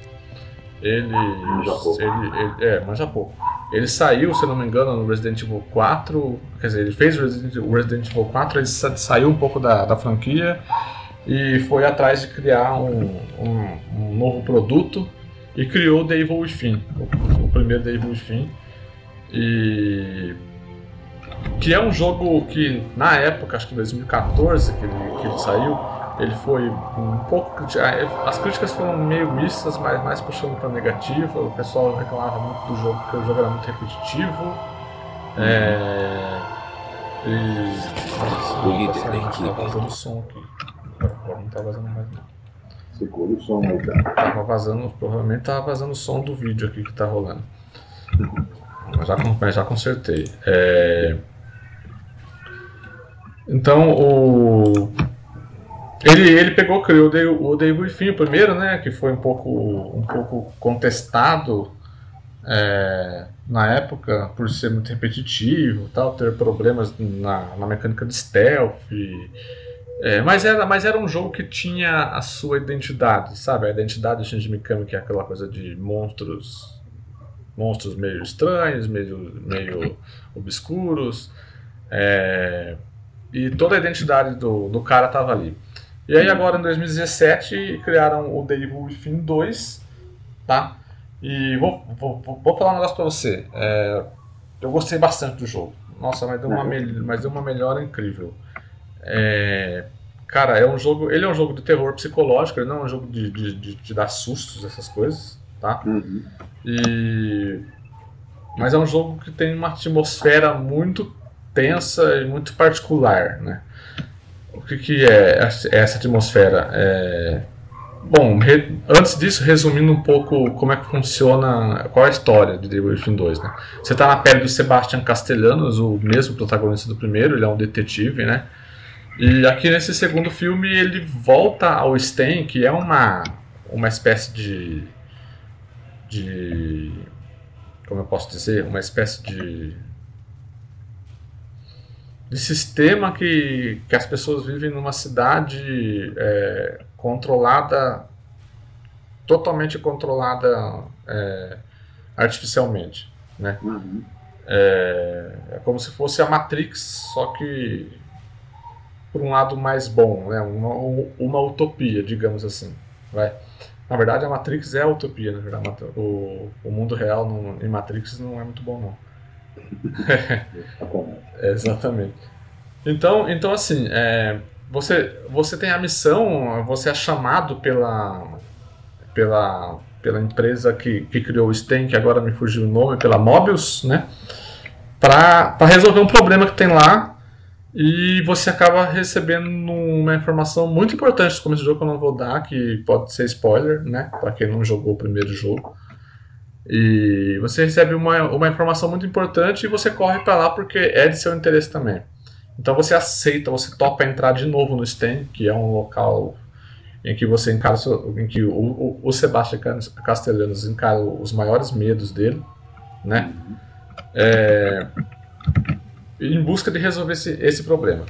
Ele, ele, ele, é, manja pouco. Ele saiu, se não me engano, no Resident Evil 4. Quer dizer, ele fez o Resident, Resident Evil 4, ele saiu um pouco da, da franquia e foi atrás de criar um, um, um novo produto e criou The Evil Within, o, o primeiro The Evil Within. E que é um jogo que na época, acho que 2014 que ele, que ele saiu, ele foi um pouco as críticas foram meio mistas, mas mais puxando para negativa. O pessoal reclamava muito do jogo porque o jogo era muito repetitivo. É, e, o líder da equipe. Tá vazando som aqui. Agora não tá vazando mais não. Segura o som aí, cara. Tava vazando, provavelmente tava vazando o som do vídeo aqui que tá rolando. Mas já, já consertei. É... Então o ele, ele pegou, criou o Dave Fim primeiro, né, que foi um pouco, um pouco contestado é, na época por ser muito repetitivo, tal, ter problemas na, na mecânica de stealth. E, é, mas, era, mas era um jogo que tinha a sua identidade, sabe? A identidade do Shinji Mikami, que é aquela coisa de monstros monstros meio estranhos, meio, meio obscuros. É, e toda a identidade do, do cara estava ali. E aí agora em 2017 criaram o The Evil Within 2, tá? E vou, vou, vou falar um negócio pra você. É, eu gostei bastante do jogo. Nossa, mas deu uma, mas deu uma melhora incrível. É, cara, é um jogo. Ele é um jogo de terror psicológico, ele não é um jogo de, de, de, de dar sustos, essas coisas, tá? Uhum. E, mas é um jogo que tem uma atmosfera muito tensa e muito particular, né? O que, que é essa atmosfera? É... Bom, re... antes disso, resumindo um pouco como é que funciona, qual é a história de The Within 2, né? Você está na pele do Sebastian Castellanos, o mesmo protagonista do primeiro, ele é um detetive, né? E aqui nesse segundo filme ele volta ao Sten, que é uma, uma espécie de, de. Como eu posso dizer? Uma espécie de de sistema que, que as pessoas vivem numa cidade é, controlada, totalmente controlada é, artificialmente. Né? Uhum. É, é, como se fosse a Matrix, só que por um lado mais bom, né? uma, uma utopia, digamos assim. Vai. Na verdade, a Matrix é a utopia, na verdade. O, o mundo real em Matrix não é muito bom, não. (laughs) exatamente. Então, então assim, é, você, você tem a missão, você é chamado pela, pela, pela empresa que, que criou o Sten, que agora me fugiu o nome, pela Mobius, né? Para resolver um problema que tem lá e você acaba recebendo uma informação muito importante como esse jogo que eu não vou dar, que pode ser spoiler, né? Para quem não jogou o primeiro jogo. E você recebe uma, uma informação muito importante e você corre para lá porque é de seu interesse também. Então você aceita, você topa entrar de novo no stand, que é um local em que você encara, em que o, o, o Sebastião Castellanos encara os maiores medos dele, né? É, em busca de resolver esse, esse problema,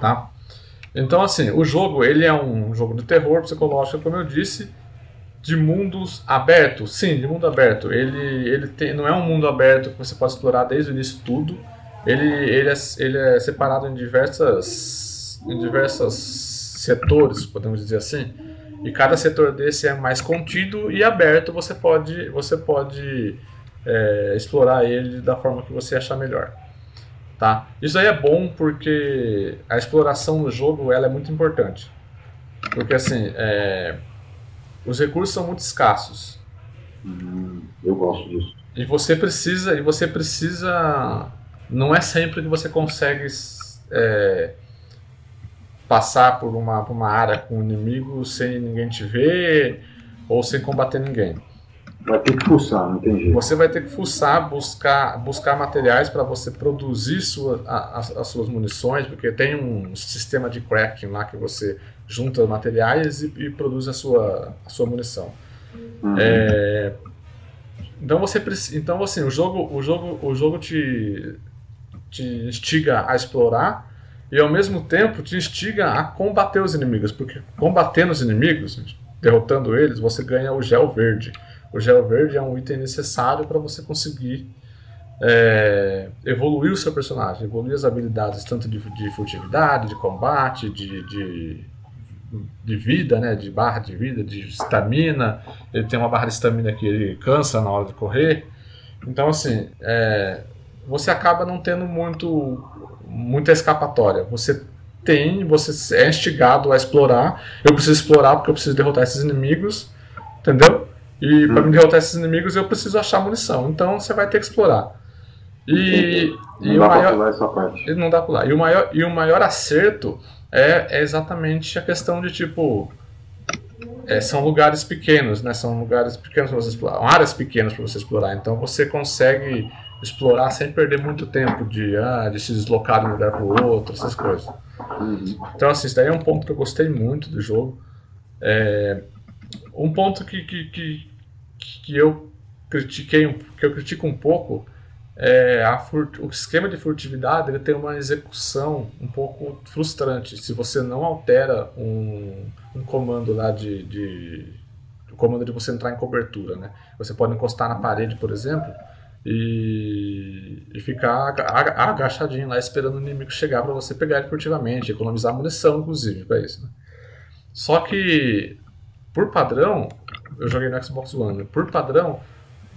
tá? Então assim, o jogo ele é um jogo de terror psicológico, como eu disse, de mundos abertos, sim, de mundo aberto. Ele, ele tem, não é um mundo aberto que você pode explorar desde o início tudo. Ele, ele, é, ele é separado em diversas, em diversos setores, podemos dizer assim. E cada setor desse é mais contido e aberto. Você pode, você pode é, explorar ele da forma que você achar melhor. Tá? Isso aí é bom porque a exploração no jogo ela é muito importante. Porque assim, é, os recursos são muito escassos. Hum, eu gosto disso. E você precisa, e você precisa, não é sempre que você consegue é, passar por uma, por uma área com um inimigo sem ninguém te ver ou sem combater ninguém. Vai ter que fuçar, não tem jeito. Você vai ter que fuçar, buscar, buscar materiais para você produzir sua, a, as, as suas munições, porque tem um sistema de crafting lá que você junta materiais e, e produz a sua, a sua munição. Uhum. É, Então você então assim, o jogo, o jogo, o jogo te, te instiga a explorar e ao mesmo tempo te instiga a combater os inimigos, porque combatendo os inimigos, derrotando eles, você ganha o gel verde. O gel verde é um item necessário para você conseguir é, evoluir o seu personagem, evoluir as habilidades tanto de, de furtividade, de combate, de, de, de, vida, né, de barra de vida, de estamina. Ele tem uma barra de estamina que ele cansa na hora de correr. Então, assim, é, você acaba não tendo muito muita escapatória. Você tem, você é instigado a explorar. Eu preciso explorar porque eu preciso derrotar esses inimigos, entendeu? E hum. para me derrotar esses inimigos eu preciso achar munição. Então você vai ter que explorar. E, não e dá o maior, pular essa parte. Não dá pra pular. E o maior, e o maior acerto é, é exatamente a questão de tipo. É, são lugares pequenos, né? São lugares pequenos para você explorar, áreas pequenas para você explorar. Então você consegue explorar sem perder muito tempo de, ah, de se deslocar de um lugar para o outro, essas coisas. Uhum. Então, assim, isso daí é um ponto que eu gostei muito do jogo. É, um ponto que, que, que, que eu critiquei, que eu critico um pouco é, furt... o esquema de furtividade ele tem uma execução um pouco frustrante. Se você não altera um, um comando lá de, de, o comando de você entrar em cobertura, né? Você pode encostar na parede, por exemplo, e, e ficar agachadinho lá esperando o inimigo chegar para você pegar ele furtivamente, economizar munição, inclusive, para isso. Né? Só que, por padrão, eu joguei no Xbox One, por padrão,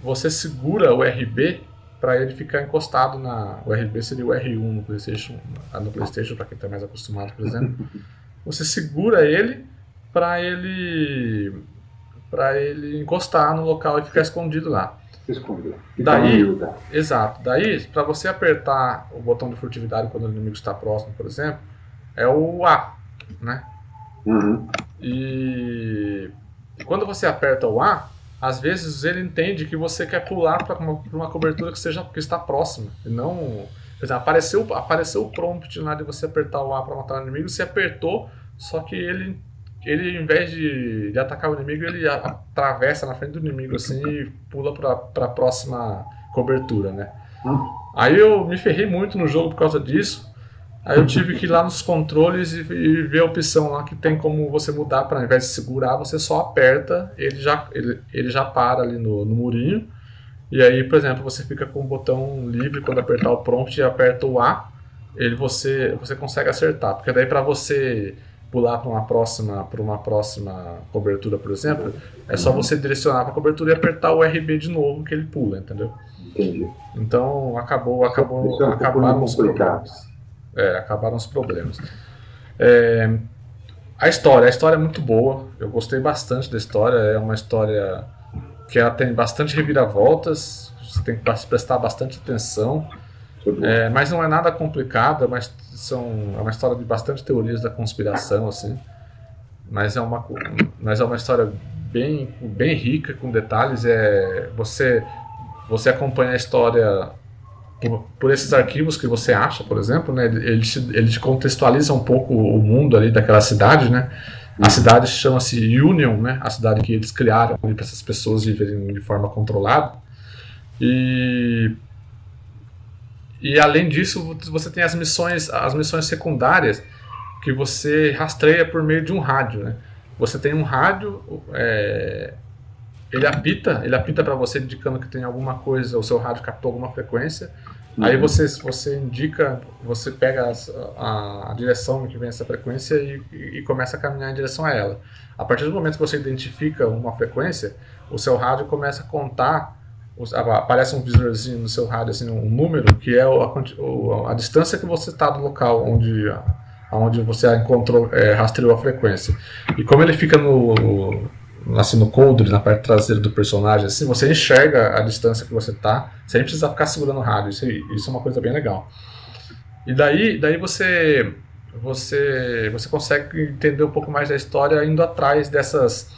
você segura o RB para ele ficar encostado na. O RB seria o R1 no PlayStation, no PlayStation para quem está mais acostumado, por exemplo. (laughs) Você segura ele para ele para ele encostar no local e ficar escondido lá. Esconder. Daí, exato. Daí, para você apertar o botão de furtividade quando o inimigo está próximo, por exemplo, é o A, né? Uhum. E, e quando você aperta o A, às vezes ele entende que você quer pular para uma, uma, cobertura que seja que está próxima. Não. Exemplo, apareceu, apareceu o prompt lá de você apertar o A para matar o inimigo, você apertou, só que ele, ele em vez de, de atacar o inimigo, ele atravessa na frente do inimigo assim e pula para a próxima cobertura, né? Hum. Aí eu me ferrei muito no jogo por causa disso. Aí eu tive que ir lá nos controles e, e ver a opção lá que tem como você mudar para ao invés de segurar, você só aperta, ele já, ele, ele já para ali no, no murinho. E aí, por exemplo, você fica com o botão livre quando apertar o prompt e aperta o A, ele você, você consegue acertar. Porque daí para você pular para uma próxima para uma próxima cobertura, por exemplo, é só você direcionar para a cobertura e apertar o RB de novo que ele pula, entendeu? Entendi. Então acabou acabou acabaram os problemas. É, acabaram os problemas. É, a história, a história é muito boa. Eu gostei bastante da história. É uma história que ela tem bastante reviravoltas. Você tem que prestar bastante atenção. É, mas não é nada complicado, mas são, é uma história de bastante teorias da conspiração, assim. Mas é uma, mas é uma história bem, bem rica, com detalhes. É, você, você acompanha a história por, por, esses arquivos que você acha, por exemplo, né, ele, te, ele te contextualiza um pouco o mundo ali daquela cidade, né? A cidade chama-se Union, né? A cidade que eles criaram para essas pessoas viverem de forma controlada. E e além disso, você tem as missões, as missões secundárias que você rastreia por meio de um rádio, né? Você tem um rádio, é, ele apita, ele apita para você indicando que tem alguma coisa, o seu rádio captou alguma frequência. Uhum. Aí você, você indica, você pega a, a, direção que vem essa frequência e, e, começa a caminhar em direção a ela. A partir do momento que você identifica uma frequência, o seu rádio começa a contar, aparece um visorzinho no seu rádio, assim, um número, que é a, a distância que você está do local onde, onde você encontrou, é, rastreou a frequência. E como ele fica no assim, no coldre, na parte traseira do personagem, assim, você enxerga a distância que você tá, sem precisar ficar segurando o rádio. Isso, isso é uma coisa bem legal. E daí, daí você, você, você consegue entender um pouco mais da história indo atrás dessas,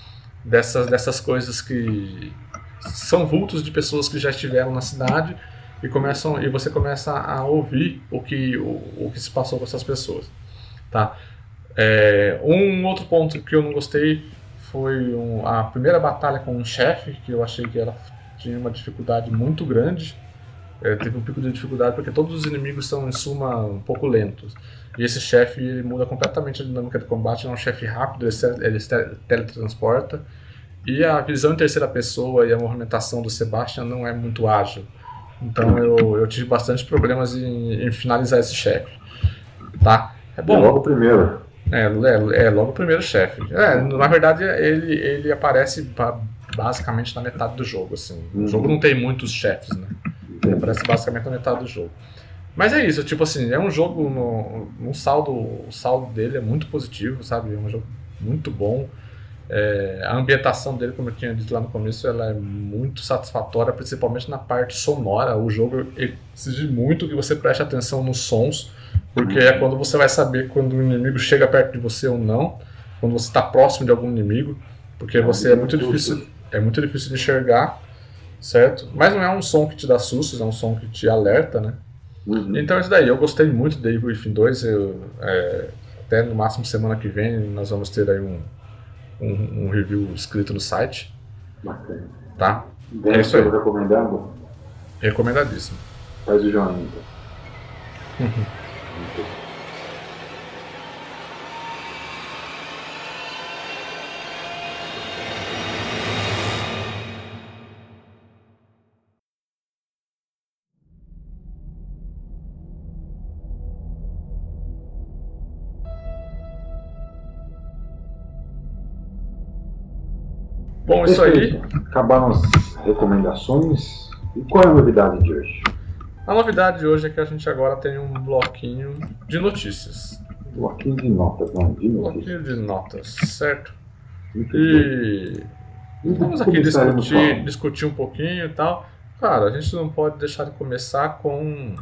dessas, dessas coisas que são vultos de pessoas que já estiveram na cidade e começam e você começa a ouvir o que o, o que se passou com essas pessoas, tá? É, um outro ponto que eu não gostei foi um, a primeira batalha com um chefe, que eu achei que era tinha uma dificuldade muito grande. É, teve um pico de dificuldade porque todos os inimigos são, em suma, um pouco lentos. E esse chefe ele muda completamente a dinâmica do combate. Ele é um chefe rápido, ele ele teletransporta. E a visão em terceira pessoa e a movimentação do Sebastian não é muito ágil. Então eu, eu tive bastante problemas em, em finalizar esse chefe. Tá? É bom. logo primeiro. É, é, é logo o primeiro chefe. É, na verdade, ele, ele aparece basicamente na metade do jogo. Assim. Uhum. O jogo não tem muitos chefes, né? Ele aparece basicamente na metade do jogo. Mas é isso, tipo assim, é um jogo no, no saldo, o saldo dele é muito positivo, sabe? É um jogo muito bom. É, a ambientação dele, como eu tinha dito lá no começo, ela é muito satisfatória, principalmente na parte sonora. O jogo exige muito que você preste atenção nos sons, porque é quando você vai saber quando o inimigo chega perto de você ou não, quando você está próximo de algum inimigo, porque você é muito difícil, é muito difícil de enxergar, certo? Mas não é um som que te dá sustos, é um som que te alerta, né? Uhum. Então é isso daí, eu gostei muito de Evil Within 2, eu, é, até no máximo semana que vem nós vamos ter aí um, um, um review escrito no site. Bacana. Tá? é isso aí. recomendado? Recomendadíssimo. Faz o joinha então. (laughs) Bom, isso aí. Acabaram as recomendações. E qual é a novidade de hoje? A novidade de hoje é que a gente agora tem um bloquinho de notícias. Bloquinho de notas, não, de notícias. Bloquinho de notas, certo? e vamos aqui discutir, discutir um pouquinho e tal. Cara, a gente não pode deixar de começar com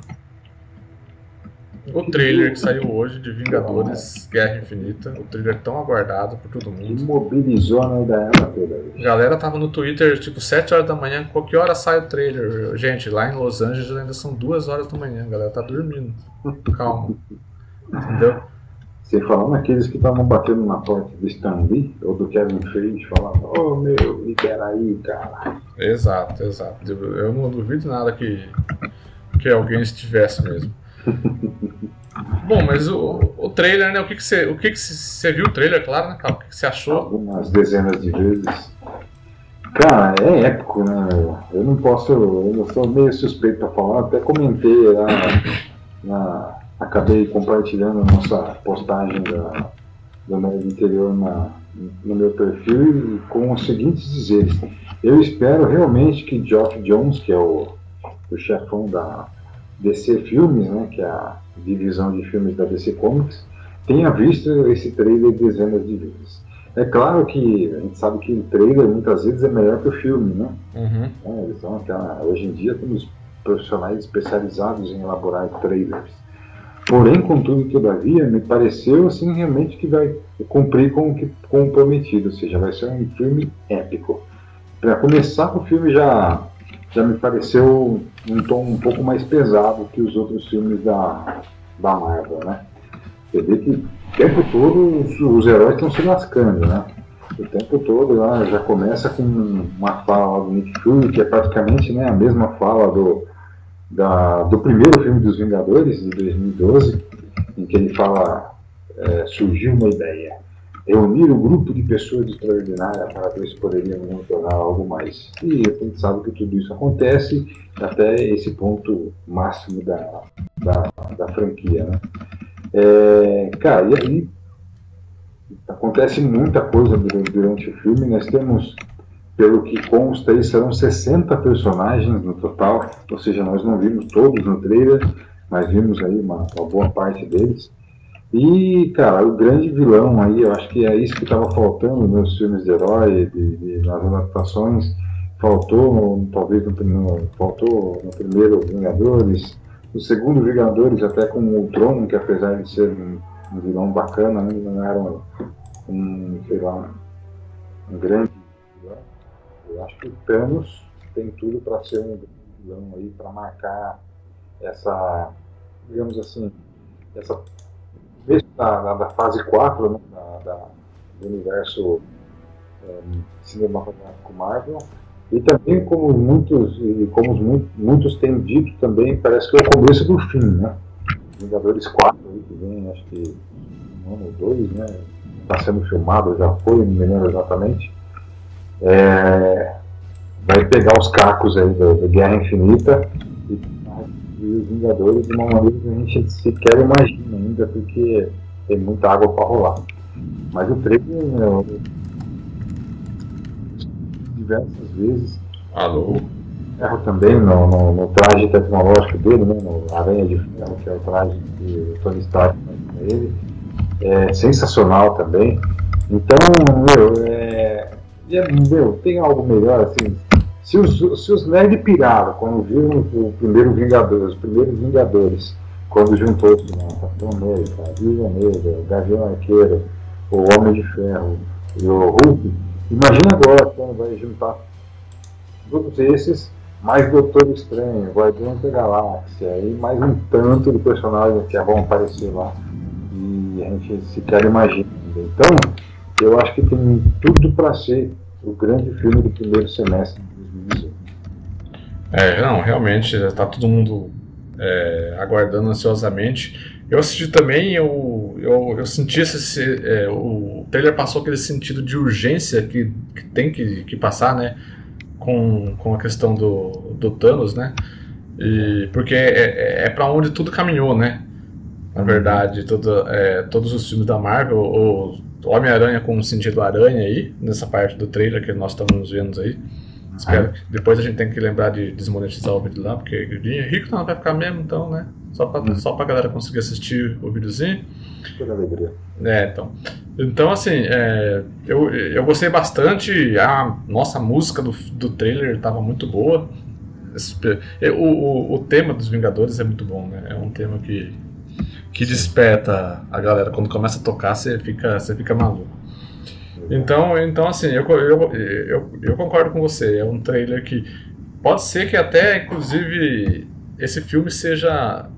o trailer que saiu (laughs) hoje de Vingadores Guerra Infinita, o trailer tão aguardado por todo mundo. Mobilizou a ideia toda. A galera tava no Twitter tipo 7 horas da manhã, qualquer hora sai o trailer. Gente, lá em Los Angeles ainda são 2 horas da manhã, a galera tá dormindo. Calma. Entendeu? Você falar naqueles que estavam batendo na porta do Stan Lee ou do Kevin Feige, falando, ô oh, meu, libera aí, cara. Exato, exato. Eu não duvido nada que, que alguém estivesse mesmo. (laughs) Bom, mas o, o trailer, né? O que, que você. O que, que você viu o trailer, claro, né, cara? O que, que você achou? Algumas dezenas de vezes. Cara, é épico, né? Eu não posso. Eu sou meio suspeito pra falar, até comentei lá na. Acabei compartilhando a nossa postagem da, do meu interior na, no meu perfil com os seguintes dizeres. Eu espero realmente que Geoff Jones, que é o, o chefão da, DC Filmes, né, que é a divisão de filmes da DC Comics, tenha visto esse trailer dezenas de vezes. É claro que a gente sabe que o trailer muitas vezes é melhor que o filme, né? Uhum. É, eles aquela, hoje em dia temos profissionais especializados em elaborar trailers. Porém, contudo, todavia, me pareceu assim realmente que vai cumprir com o que com o prometido, ou seja, vai ser um filme épico. Para começar, o filme já já me pareceu um tom um pouco mais pesado que os outros filmes da, da Marvel, né? Você vê que o tempo todo os, os heróis estão se lascando, né? O tempo todo lá já começa com uma fala do Nick Fury, que é praticamente né, a mesma fala do, da, do primeiro filme dos Vingadores, de 2012, em que ele fala, é, surgiu uma ideia, reunir um grupo de pessoas extraordinárias para ver se poderiam tornar algo mais. E a gente sabe que tudo isso acontece até esse ponto máximo da, da, da franquia. Né? É, cara, e aí acontece muita coisa durante, durante, o filme. Nós temos, pelo que consta, aí serão 60 personagens no total, ou seja, nós não vimos todos no trailer, mas vimos aí uma, uma boa parte deles. E, cara, o grande vilão aí, eu acho que é isso que estava faltando nos filmes de herói, de, de, nas adaptações. Faltou, talvez, no, no, faltou no primeiro Vingadores, no segundo Vingadores, até com o Ultron, que apesar de ser um, um vilão bacana, ainda não era um, um, sei lá, um grande vilão. Eu acho que o Thanos tem tudo para ser um vilão aí, para marcar essa, digamos assim, essa mesmo da, da fase 4 né, da, do universo um, cinematográfico Marvel, E também, como muitos, como muitos têm dito também, parece que é o começo do fim, né? Vingadores 4 que vem, acho que um ano ou dois, né? Está sendo filmado, já foi, não me lembro exatamente. É, vai pegar os cacos aí da, Guerra Infinita e, os Vingadores de uma maneira que a gente sequer imagina ainda, porque tem muita água para rolar. Mas o trailer, diversas vezes. Alô? Ferro também no, no, no, traje tecnológico dele, né, no Aranha de Ferro, que é o traje de Tony Stark para ele. É sensacional também. Então, meu, é, é, meu, tem algo melhor assim. Se os, se os nerds piraram quando viram o primeiro Vingador, os primeiros Vingadores, quando juntou né, Capitão América, a Viúva Negra, o Gavião Arqueiro, o Homem de Ferro e o Hulk, imagina agora quando vai juntar todos esses, mais Doutor Estranho, Guardião da Galáxia, e mais um tanto de personagens que vão aparecer lá. E a gente sequer imagina. Então, eu acho que tem tudo para ser o grande filme do primeiro semestre de 2018. É, não, realmente, está todo mundo é, aguardando ansiosamente. Eu assisti também, eu, eu, eu senti esse. É, o trailer passou aquele sentido de urgência que, que tem que, que passar, né? Com, com a questão do, do Thanos, né? E, porque é, é, é para onde tudo caminhou, né? Na verdade, todo, é, todos os filmes da Marvel, o Homem-Aranha com o sentido aranha aí, nessa parte do trailer que nós estamos vendo aí. Espero que depois a gente tem que lembrar de desmonetizar o vídeo lá, porque o dinheiro rico não vai ficar mesmo, então, né? Só pra, hum. só pra galera conseguir assistir o videozinho. Toda alegria. É, então. Então, assim, é, eu, eu gostei bastante. A nossa música do, do trailer estava muito boa. O, o, o tema dos Vingadores é muito bom, né? É um tema que, que desperta a galera. Quando começa a tocar, você fica, você fica maluco. Então, então assim, eu, eu, eu, eu concordo com você. É um trailer que pode ser que até, inclusive, esse filme seja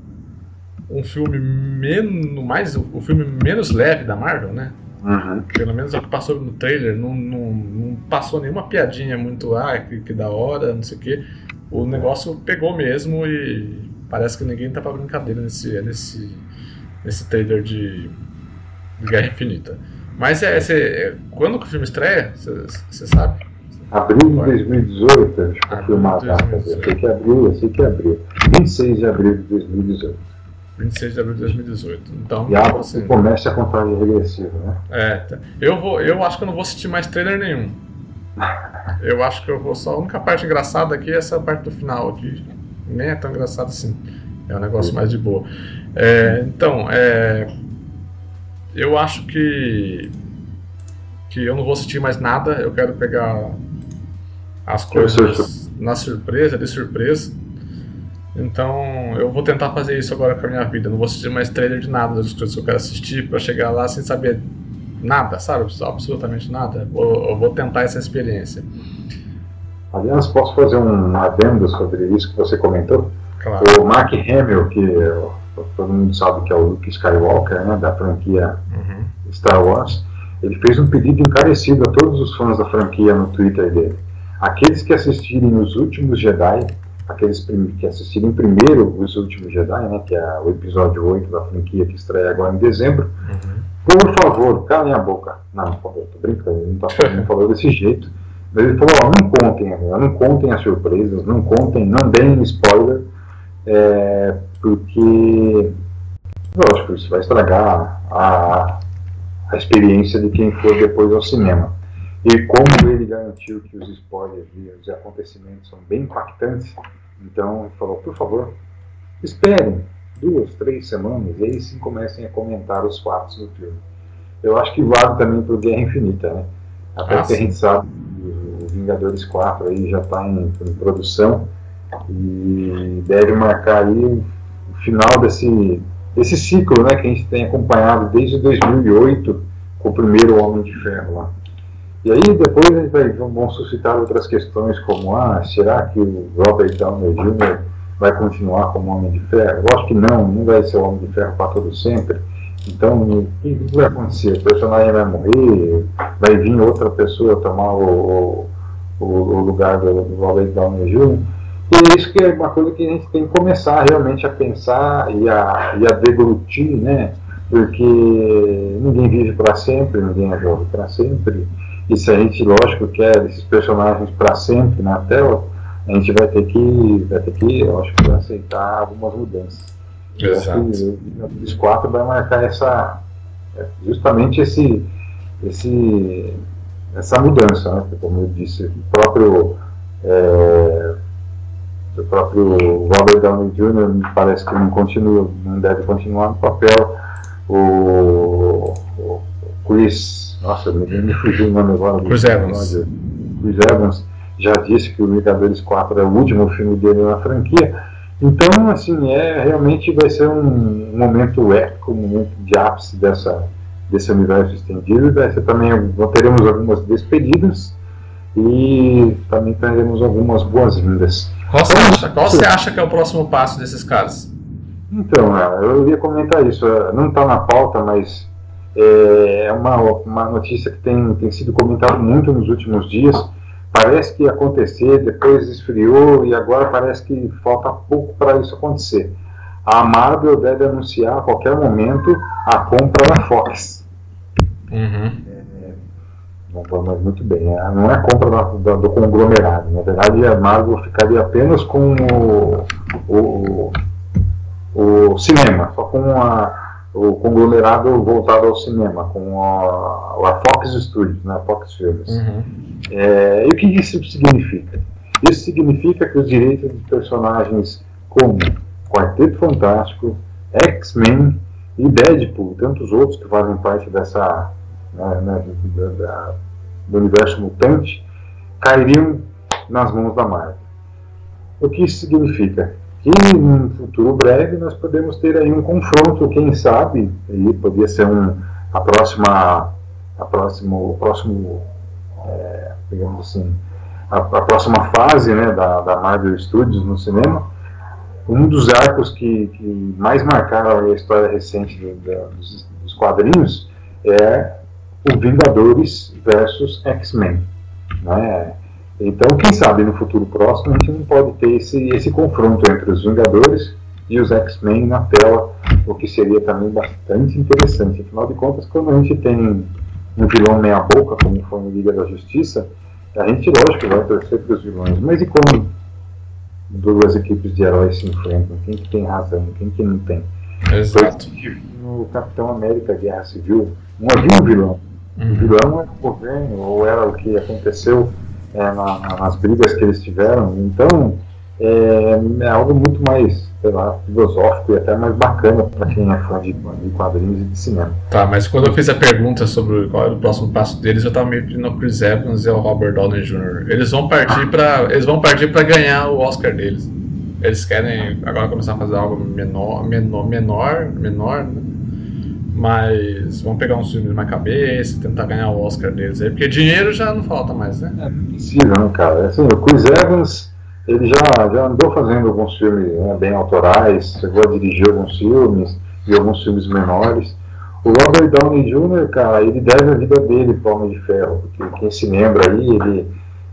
um filme menos mais o filme menos leve da Marvel, né? Uhum. Pelo menos o que passou no trailer, não, não, não passou nenhuma piadinha muito ah, que, que da hora, não sei o que. O negócio pegou mesmo e parece que ninguém tá pra brincadeira nesse, nesse, nesse trailer de Guerra Infinita. Mas é, é, quando que o filme estreia? Você sabe? Abril de 2018, deixa eu confirmar a data. Eu sei que é abril, eu sei que é abril. 26 de abril de 2018. 26 de abril de 2018. Então, e a, assim, começa a contagem regressiva, né? É, tá. eu, vou, eu acho que eu não vou assistir mais trailer nenhum. (laughs) Eu acho que eu vou só. A única parte engraçada aqui é essa parte do final aqui. Nem é tão engraçado assim. É um negócio mais de boa. É, então, é, eu acho que que eu não vou assistir mais nada, eu quero pegar as coisas na surpresa, de surpresa. Então eu vou tentar fazer isso agora com a minha vida. Eu não vou assistir mais trailer de nada das coisas que eu quero assistir para chegar lá sem saber nada, sabe? Absolutamente nada. Eu vou tentar essa experiência. Aliás, posso fazer um adendo sobre isso que você comentou? Claro. O Mark Hamill, que todo mundo sabe que é o Luke Skywalker, né, da franquia uhum. Star Wars, ele fez um pedido encarecido a todos os fãs da franquia no Twitter dele. Aqueles que assistirem os últimos Jedi, aqueles que assistirem primeiro os últimos Jedi, né, que é o episódio 8 da franquia que estreia agora em dezembro, uhum. por favor, calem a boca. Não, eu tô brincando, ele não, tá não falou desse jeito. Mas ele falou, ó, não contem, não contem as surpresas, não contem, não deem spoiler, é, porque, lógico, isso vai estragar a, a experiência de quem for depois ao cinema. E como ele garantiu que os spoilers e os acontecimentos são bem impactantes, então ele falou, por favor, esperem duas, três semanas e aí sim comecem a comentar os fatos do filme. Eu acho que vale também para o Guerra Infinita, né? Até ah, que a gente sabe que o Vingadores 4 aí já está em, em, produção e deve marcar aí final desse, desse ciclo né, que a gente tem acompanhado desde 2008 com o primeiro Homem de Ferro lá. E aí depois a gente vai, vão suscitar outras questões como ah, será que o Robert Downey Jr. vai continuar como Homem de Ferro? Eu acho que não, não vai ser o Homem de Ferro para todo sempre. Então, o que vai acontecer? O personagem vai morrer, vai vir outra pessoa tomar o, o, o lugar do, do Robert Downey Jr. E é isso que é uma coisa que a gente tem que começar realmente a pensar e a, e a deglutir, né? Porque ninguém vive para sempre, ninguém é jovem para sempre. E se a gente, lógico, quer esses personagens para sempre na tela, a gente vai ter que, vai ter que, lógico, aceitar algumas mudanças. Exato. O 4 vai marcar essa, justamente esse, esse, essa mudança, né? como eu disse, o próprio é, o próprio Robert Downey Jr. me parece que não continua, não deve continuar no papel. O, o Chris, nossa, me, me fugiu o nome agora. Chris Evans. Chris Evans já disse que o Vingadores 4 é o último filme dele na franquia. Então, assim, é realmente vai ser um momento épico, um momento de ápice dessa, desse universo estendido. Vai ser também, teremos algumas despedidas e também teremos algumas boas-vindas. Qual você acha, qual você acha que é o próximo passo desses caras? Então, eu ia comentar isso. Não está na pauta, mas é uma, uma notícia que tem, tem sido comentada muito nos últimos dias. Parece que ia acontecer, depois esfriou e agora parece que falta pouco para isso acontecer. A Marvel deve anunciar a qualquer momento a compra da Fox. Uhum. Mas muito bem, é, não é compra do, do, conglomerado. Na verdade, a Marvel ficaria apenas com o, o, o cinema, só com a, o conglomerado voltado ao cinema, com a, a Fox Studios, né, a Fox Films. Uhum. É, e o que isso significa? Isso significa que os direitos de personagens como Quarteto Fantástico, X-Men e Deadpool, tantos outros que fazem parte dessa né, né, da, do universo mutante, cairiam nas mãos da Marvel. O que isso significa? Que em futuro breve nós podemos ter aí um confronto, quem sabe, e poderia ser um, a próxima, a próximo, o próximo, é, digamos assim, a, a, próxima fase né, da, da Marvel Studios no cinema, um dos arcos que, que mais marcaram a história recente do, dos, dos quadrinhos é o Vingadores versus X-Men. Né? Então, quem sabe no futuro próximo a gente não pode ter esse, esse confronto entre os Vingadores e os X-Men na tela, o que seria também bastante interessante. Afinal de contas, quando a gente tem um vilão meia-boca, como foi no Liga da Justiça, a gente, lógico, vai torcer para os vilões, mas e quando duas equipes de heróis se enfrentam? Quem que tem razão? Quem que não tem? Exato. No Capitão América Guerra Civil, não havia um vilão, Uhum. O vilão era o governo, ou era o que aconteceu é, na, nas brigas que eles tiveram. Então, é, é, algo muito mais, sei lá, filosófico e até mais bacana para quem é fã de, de, quadrinhos e de cinema. Tá, mas quando eu fiz a pergunta sobre qual era o próximo passo deles, eu estava meio pedindo ao Chris Evans e ao Robert Downey Jr. Eles vão partir para eles vão partir para ganhar o Oscar deles. Eles querem agora começar a fazer algo menor, menor, menor, menor, né? Mas vamos pegar uns filmes mais cabeça, tentar ganhar o Oscar deles aí, porque dinheiro já não falta mais, né? É possível, né, cara? Assim, o Chris Evans, ele já, já andou fazendo alguns filmes né, bem autorais, chegou a dirigir alguns filmes e alguns filmes menores. O Robert Downey Jr., cara, ele deve a vida dele para Homem de Ferro, porque quem se lembra aí, ele,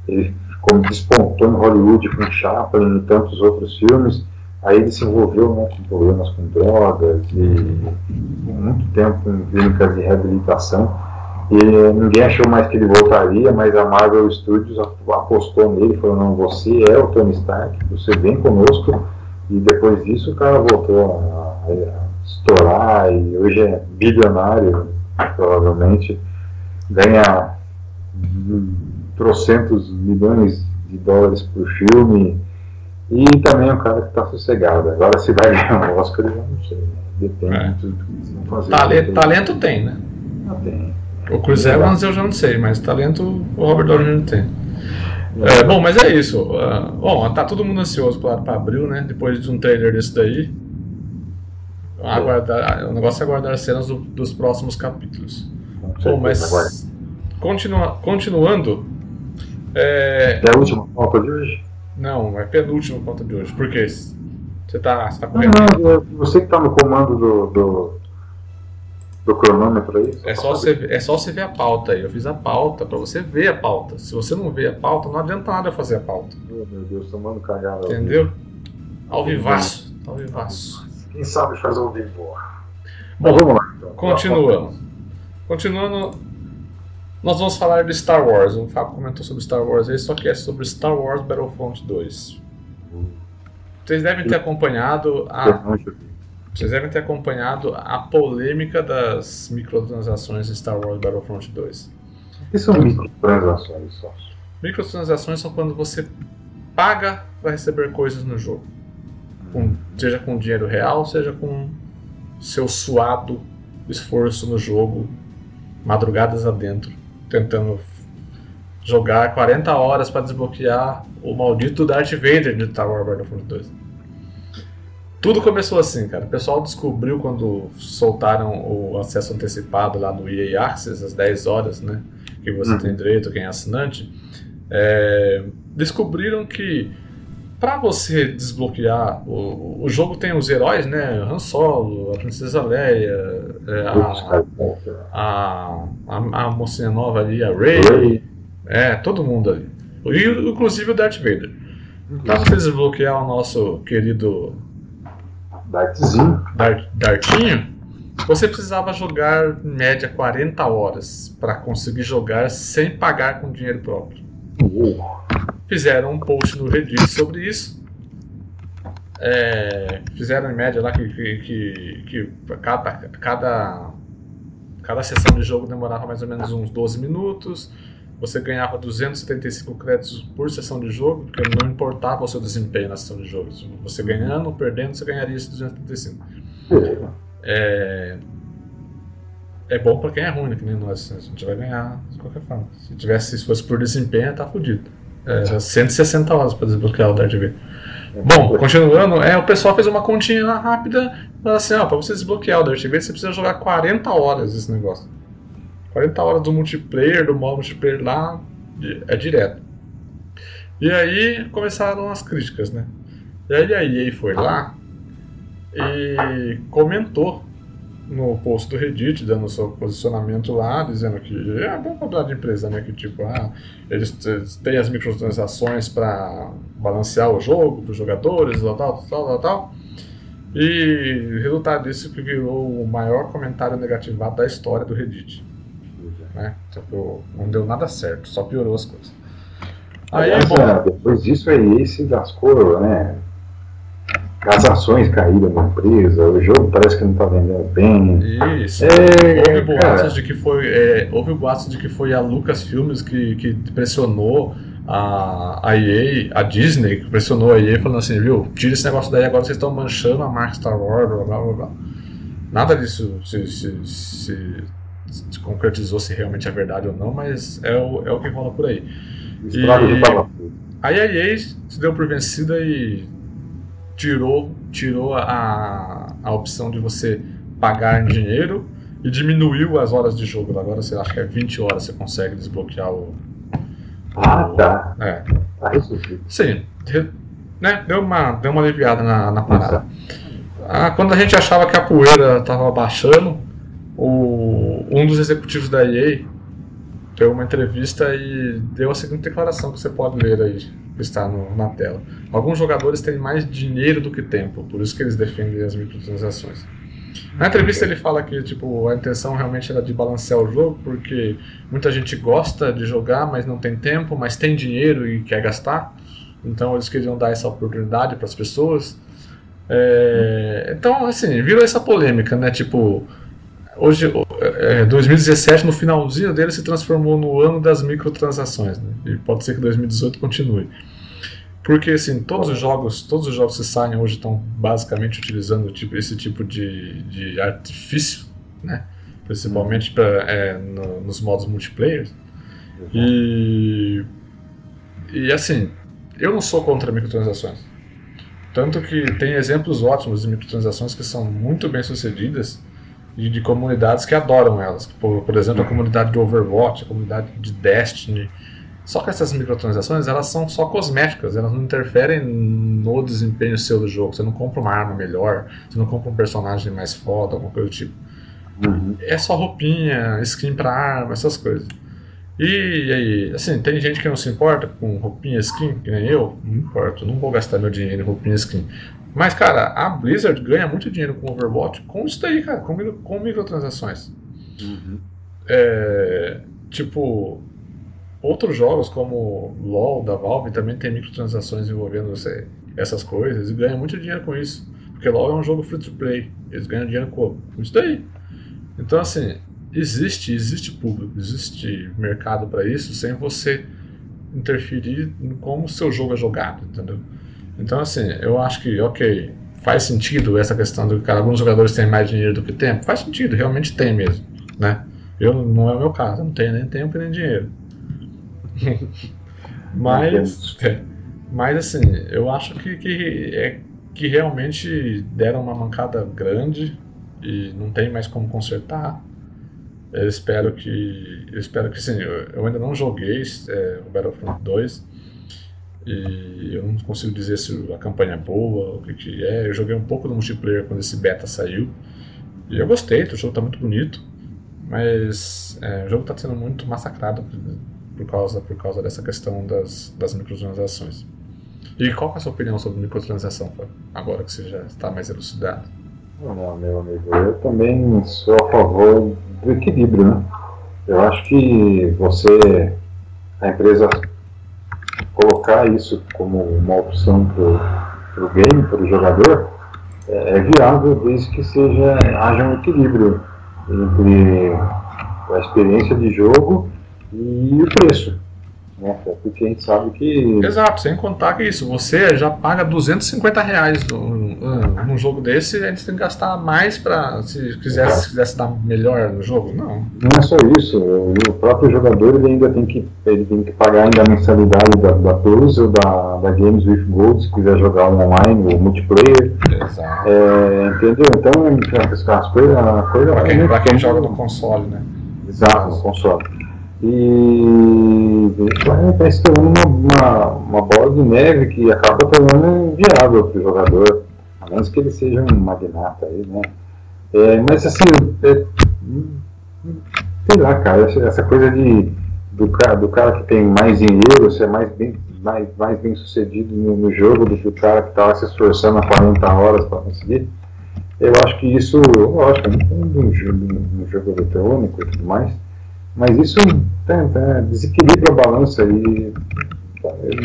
ele como despontou em Hollywood com Chaplin e tantos outros filmes, Aí ele se envolveu né, com problemas com drogas e muito tempo em clínicas de reabilitação. E ninguém achou mais que ele voltaria, mas a Marvel Studios apostou nele, falou, não, você é o Tony Stark, você vem conosco. E depois disso o cara voltou a, a estourar e hoje é bilionário, provavelmente, ganha trocentos milhões de dólares por filme e também é um cara que está sossegado. Agora, se vai ganhar um Oscar, eu não sei. Depende é. de tudo que vão fazer. Talento, talento tem, né? Não tem. O Chris Evans eu já não sei, mas talento o Robert Downey não tem. É, bom, mas é isso. Uh, bom, tá todo mundo ansioso claro, para abril, né? Depois de um trailer desse daí. Aguardar, o negócio é aguardar as cenas do, dos próximos capítulos. Bom, mas continua, continuando. É, é a última pauta de hoje? Não, é penúltima pauta de hoje. Por quê? Você tá, você tá correndo? Não, não, você que tá no comando do, do, do cronômetro aí? É só, você, é só você ver a pauta aí. Eu fiz a pauta para você ver a pauta. Se você não vê a pauta, não adianta nada fazer a pauta. Meu Deus, tomando cagada. Entendeu? Ao vivaço. Ao vivaço. Quem sabe faz ao vivo. Bom, Mas vamos lá. Então. Continuando. Continuando, nós vamos falar de Star Wars. O Fábio comentou sobre Star Wars aí, só que é sobre Star Wars Battlefront 2. Vocês devem ter acompanhado a, vocês devem ter acompanhado a polêmica das microtransações de Star Wars Battlefront 2. O que são microtransações só? Microtransações são quando você paga para receber coisas no jogo. Com- seja com dinheiro real, seja com seu suado esforço no jogo, madrugadas adentro, tentando jogar 40 horas para desbloquear o maldito Darth Vader de Star Wars Battlefront 2. Tudo começou assim, cara. O pessoal descobriu quando soltaram o acesso antecipado lá no EA Access, às 10 horas, né? Que você Uhum. tem direito, quem é assinante. É, descobriram que para você desbloquear o, o jogo tem os heróis, né? Han Solo, a Princesa Leia, é, a, a, a, mocinha nova ali, a Rey, é, todo mundo ali. E, inclusive o Darth Vader. Para você desbloquear o nosso querido Dartzinho. Dar- Dartinho, você precisava jogar em média 40 horas para conseguir jogar sem pagar com dinheiro próprio. Fizeram um post no Reddit sobre isso. É, fizeram em média lá que, que, que, que cada, cada, cada sessão de jogo demorava mais ou menos uns 12 minutos. Você ganhava 275 créditos por sessão de jogo, porque não importava o seu desempenho na sessão de jogo. Você ganhando ou perdendo, você ganharia esses 275. É, é bom pra quem é ruim, né? Que nem nós. A gente vai ganhar de qualquer forma. Se tivesse, se fosse por desempenho, tá fudido. Era 160 horas pra desbloquear o Darth Vader. Bom, continuando, é, o pessoal fez uma continha lá rápida. Falou assim: ó, pra você desbloquear o Darth Vader, você precisa jogar 40 horas esse negócio. 40 horas do multiplayer, do modo multiplayer lá, é direto. E aí começaram as críticas, né? E aí a EA foi lá e comentou no post do Reddit, dando seu posicionamento lá, dizendo que é bom falar de empresa, né? Que tipo, ah, eles têm as microtransações para balancear o jogo para os jogadores, tal, tal, tal, tal, tal. E resultado disso que virou o maior comentário negativado da história do Reddit. Né? Tipo, não deu nada certo, só piorou as coisas. Aí, Aliás, bom, é, depois disso aí, esse lascou, né? As ações caíram na empresa, o jogo parece que não tá vendendo bem. Isso. É, houve boatos cara. de que foi. é, houve boatos de que foi a Lucasfilmes que, que pressionou a, a EA, a Disney, que pressionou a EA falando assim, viu, tira esse negócio daí agora, vocês estão manchando a marca Star Wars, blá blá blá blá. Nada disso se, se, se- se concretizou se realmente é verdade ou não, mas é o, é o que rola por aí. E-. Aí a EA se deu por vencida e tirou, tirou a, a opção de você pagar em dinheiro e diminuiu as horas de jogo. Agora você acha que é 20 horas você consegue desbloquear o. Ah, tá. É. Resolvido. Sim, né? deu, uma, deu uma aliviada na, na parada. Ah, quando a gente achava que a poeira estava baixando, o, um dos executivos da EA deu uma entrevista e deu a seguinte declaração que você pode ler aí, está no- na tela. Alguns jogadores têm mais dinheiro do que tempo, por isso que eles defendem as microtransações. Na entrevista ele fala que tipo, a intenção realmente era de balancear o jogo, porque muita gente gosta de jogar, mas não tem tempo, mas tem dinheiro e quer gastar. Então eles queriam dar essa oportunidade para as pessoas. É, então, assim, virou essa polêmica, né? Tipo, hoje, é, 2017, no finalzinho dele, se transformou no ano das microtransações, né? E pode ser que 2018 continue. Porque, assim, todos os jogos, todos os jogos que saem hoje estão basicamente utilizando tipo, esse tipo de, de artifício, né? Principalmente pra, é, no- nos modos multiplayer. E, e assim, eu não sou contra microtransações. Tanto que tem exemplos ótimos de microtransações que são muito bem sucedidas e de comunidades que adoram elas. Por, por exemplo, a comunidade do Overwatch, a comunidade de Destiny. Só que essas microtransações elas são só cosméticas, elas não interferem no desempenho seu do jogo. Você não compra uma arma melhor, você não compra um personagem mais foda, alguma coisa do tipo. Uhum. É só roupinha, skin pra arma, essas coisas. E aí, assim, tem gente que não se importa com roupinha skin, que nem eu, não importa, não vou gastar meu dinheiro em roupinha skin. Mas, cara, a Blizzard ganha muito dinheiro com Overwatch com isso daí, cara, com, com microtransações. Uhum. É, tipo, outros jogos como LoL da Valve também tem microtransações envolvendo você, essas coisas e ganham muito dinheiro com isso. Porque LoL é um jogo free to play, eles ganham dinheiro com isso daí. Então, assim, existe, existe público, existe mercado para isso sem você interferir em como o seu jogo é jogado, entendeu? Então, assim, eu acho que, ok, faz sentido essa questão de que alguns jogadores têm mais dinheiro do que tempo. Faz sentido, realmente tem mesmo, né? Eu, não é o meu caso, eu não tenho nem tempo nem dinheiro. (laughs) mas, é, mas, assim, eu acho que, que, é, que realmente deram uma mancada grande e não tem mais como consertar. Eu espero que. Eu espero que sim. Eu, eu ainda não joguei é, o Battlefront 2. E eu não consigo dizer se a campanha é boa, o que, que é. Eu joguei um pouco do multiplayer quando esse beta saiu. E eu gostei, o jogo está muito bonito. Mas é, o jogo está sendo muito massacrado por causa, por causa dessa questão das, das microtransações. E qual é a sua opinião sobre microtransação, agora que você já está mais elucidado? Meu amigo, eu também sou a favor do equilíbrio, né? Eu acho que você, a empresa, colocar isso como uma opção para o game, para o jogador, é, é, viável desde que seja, haja um equilíbrio entre a experiência de jogo e o preço. Né? Porque a gente sabe que. Exato, sem contar que isso, você já paga 250 reais num, num jogo desse, a gente tem que gastar mais para se quisesse, se quisesse dar melhor no jogo. Não. Não é só isso, o próprio jogador ele ainda tem que, ele tem que pagar ainda a mensalidade da, da Plus ou da, da Games with Gold, se quiser jogar online ou multiplayer. Exato. É, entendeu? Então, as coisas. Coisa pra quem, pra quem joga no console, né? Exato, no console. E vai se tornando uma, uma, uma, bola de neve que acaba tornando inviável para o jogador, a menos que ele seja um magnata aí, né? É, mas assim, é, sei lá, cara, essa coisa de do cara, do cara que tem mais dinheiro, ser mais bem, mais, mais bem sucedido no, no jogo do que o cara que estava se esforçando há 40 horas para conseguir. Eu acho que isso, lógico, um jogo, um jogo eletrônico e tudo mais, mas isso tá, desequilibra a balança e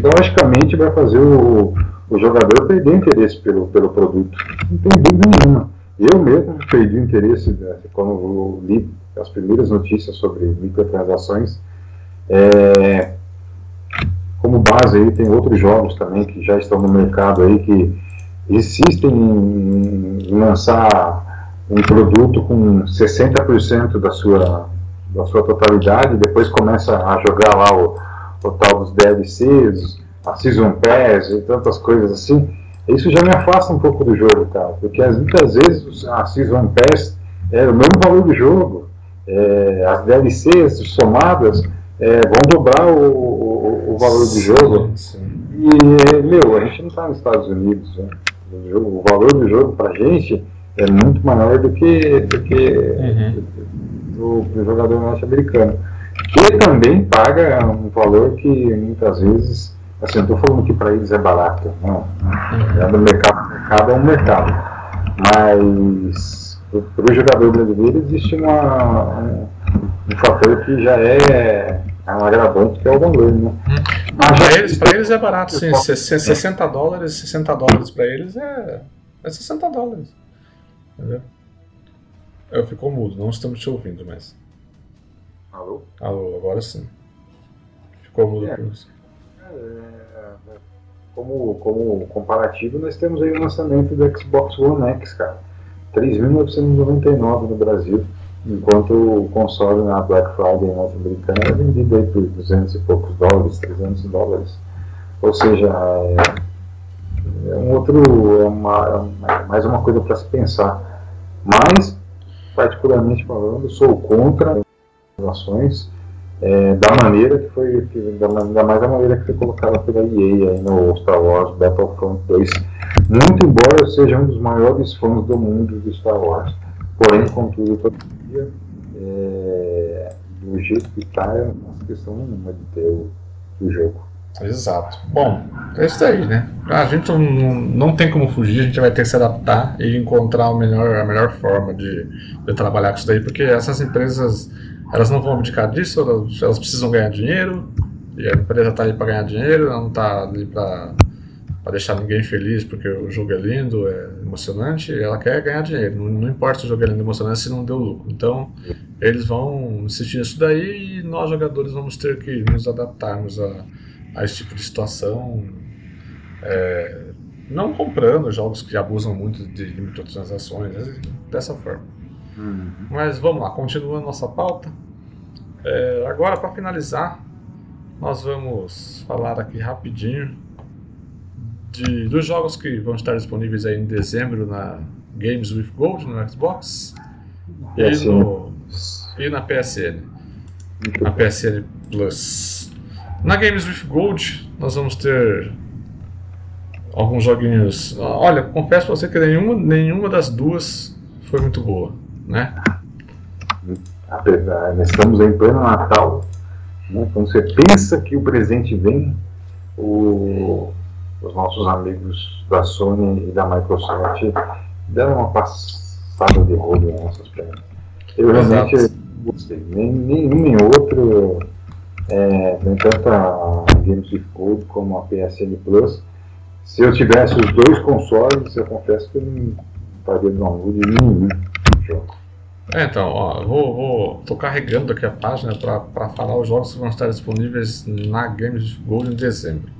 logicamente vai fazer o, o jogador perder interesse pelo, pelo produto. Não tem dúvida nenhuma. Eu mesmo perdi o interesse né, quando li as primeiras notícias sobre microtransações. É, como base aí tem outros jogos também que já estão no mercado aí que insistem em, em lançar um produto com 60% da sua da sua totalidade, depois começa a jogar lá o, o tal dos DLCs, a Season Pass e tantas coisas assim, isso já me afasta um pouco do jogo, cara, porque muitas vezes a Season Pass é o mesmo valor do jogo, é, as DLCs somadas é, vão dobrar o, o, o valor do jogo. E, meu, a gente não está nos Estados Unidos, né? o, jogo, o, valor do jogo pra gente é muito maior do que, do que uhum do, do jogador norte-americano, que também paga um valor que muitas vezes, assim, eu estou falando que para eles é barato, não, é do mercado, mercado é um mercado, mas para o jogador brasileiro existe uma, um, um fator que já é, é um agravante que é o valor, né? Para eles, eles é barato, sim. 60 dólares, 60 dólares para eles é, é 60 dólares. Entendeu? Eu ficou mudo, não estamos te ouvindo mais. Alô? Alô, agora sim. Ficou mudo é. você. É, como, como comparativo, nós temos aí o lançamento do Xbox One X, cara. 3.999 no Brasil, enquanto o console na Black Friday norte-americana é vendido aí por 200 e poucos dólares, 300 dólares. Ou seja, é, é um outro, é, uma, é mais uma coisa para se pensar. Mas particularmente falando, sou contra as ações é, da maneira que foi, da, ainda mais da maneira que foi colocada pela EA aí no Star Wars Battlefront 2. Muito embora eu seja um dos maiores fãs do mundo de Star Wars, porém, contudo, dia, é, do jeito que está, é uma questão nenhuma de ter o, o jogo. Exato. Bom, é isso aí, né? A gente não, não tem como fugir, a gente vai ter que se adaptar e encontrar o melhor, a melhor forma de, de trabalhar com isso daí, porque essas empresas elas não vão abdicar disso, elas, elas precisam ganhar dinheiro, e a empresa está ali para ganhar dinheiro, ela não está ali para deixar ninguém feliz porque o jogo é lindo, é emocionante, ela quer ganhar dinheiro, não, não importa se o jogo é lindo emocionante se não deu lucro. Então, eles vão insistir nisso daí e nós jogadores vamos ter que nos adaptarmos a a esse tipo de situação, é, não comprando jogos que abusam muito de, de microtransações, dessa forma. Uhum. Mas vamos lá, continuando nossa pauta. É, agora, para finalizar, nós vamos falar aqui rapidinho de, dos jogos que vão estar disponíveis aí em dezembro na Games with Gold no Xbox e, no, e na PSN. Na PSN Plus. Na Games with Gold, nós vamos ter alguns joguinhos. Olha, confesso pra você que nenhuma, nenhuma das duas foi muito boa, né? Apesar, nós estamos em pleno Natal, né? quando você pensa que o presente vem, o, os nossos amigos da Sony e da Microsoft deram uma passada de rolo nessas pernas. Eu realmente gostei. Nem, nenhum nem outro é, tanto a Games with Gold como a PSN Plus. Se eu tivesse os dois consoles, eu confesso que eu não faria download nenhum jogo. É, então, ó, vou, vou, tô carregando aqui a página para falar os jogos que vão estar disponíveis na Games Gold em dezembro.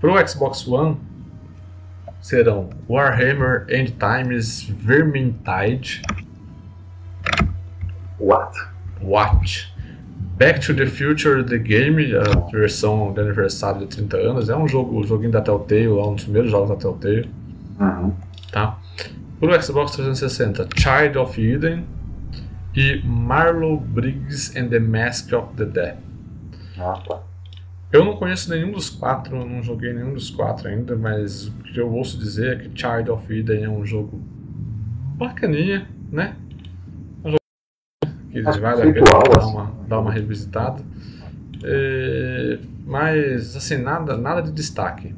Para o Xbox One serão Warhammer End Times Vermintide. What? What? Back to the Future The Game, a versão de aniversário de 30 anos, é um jogo, um joguinho da Telltale, um dos primeiros jogos da Telltale. Uhum. Tá? Pro Xbox 360, Child of Eden e Marlow Briggs and the Mask of the Dead. Ah, tá. Eu não conheço nenhum dos quatro, não joguei nenhum dos quatro ainda, mas o que eu ouço dizer é que Child of Eden é um jogo bacaninha, né? Que Acho vale a pena dar uma, dar uma revisitada. É, mas, assim, nada, nada de destaque.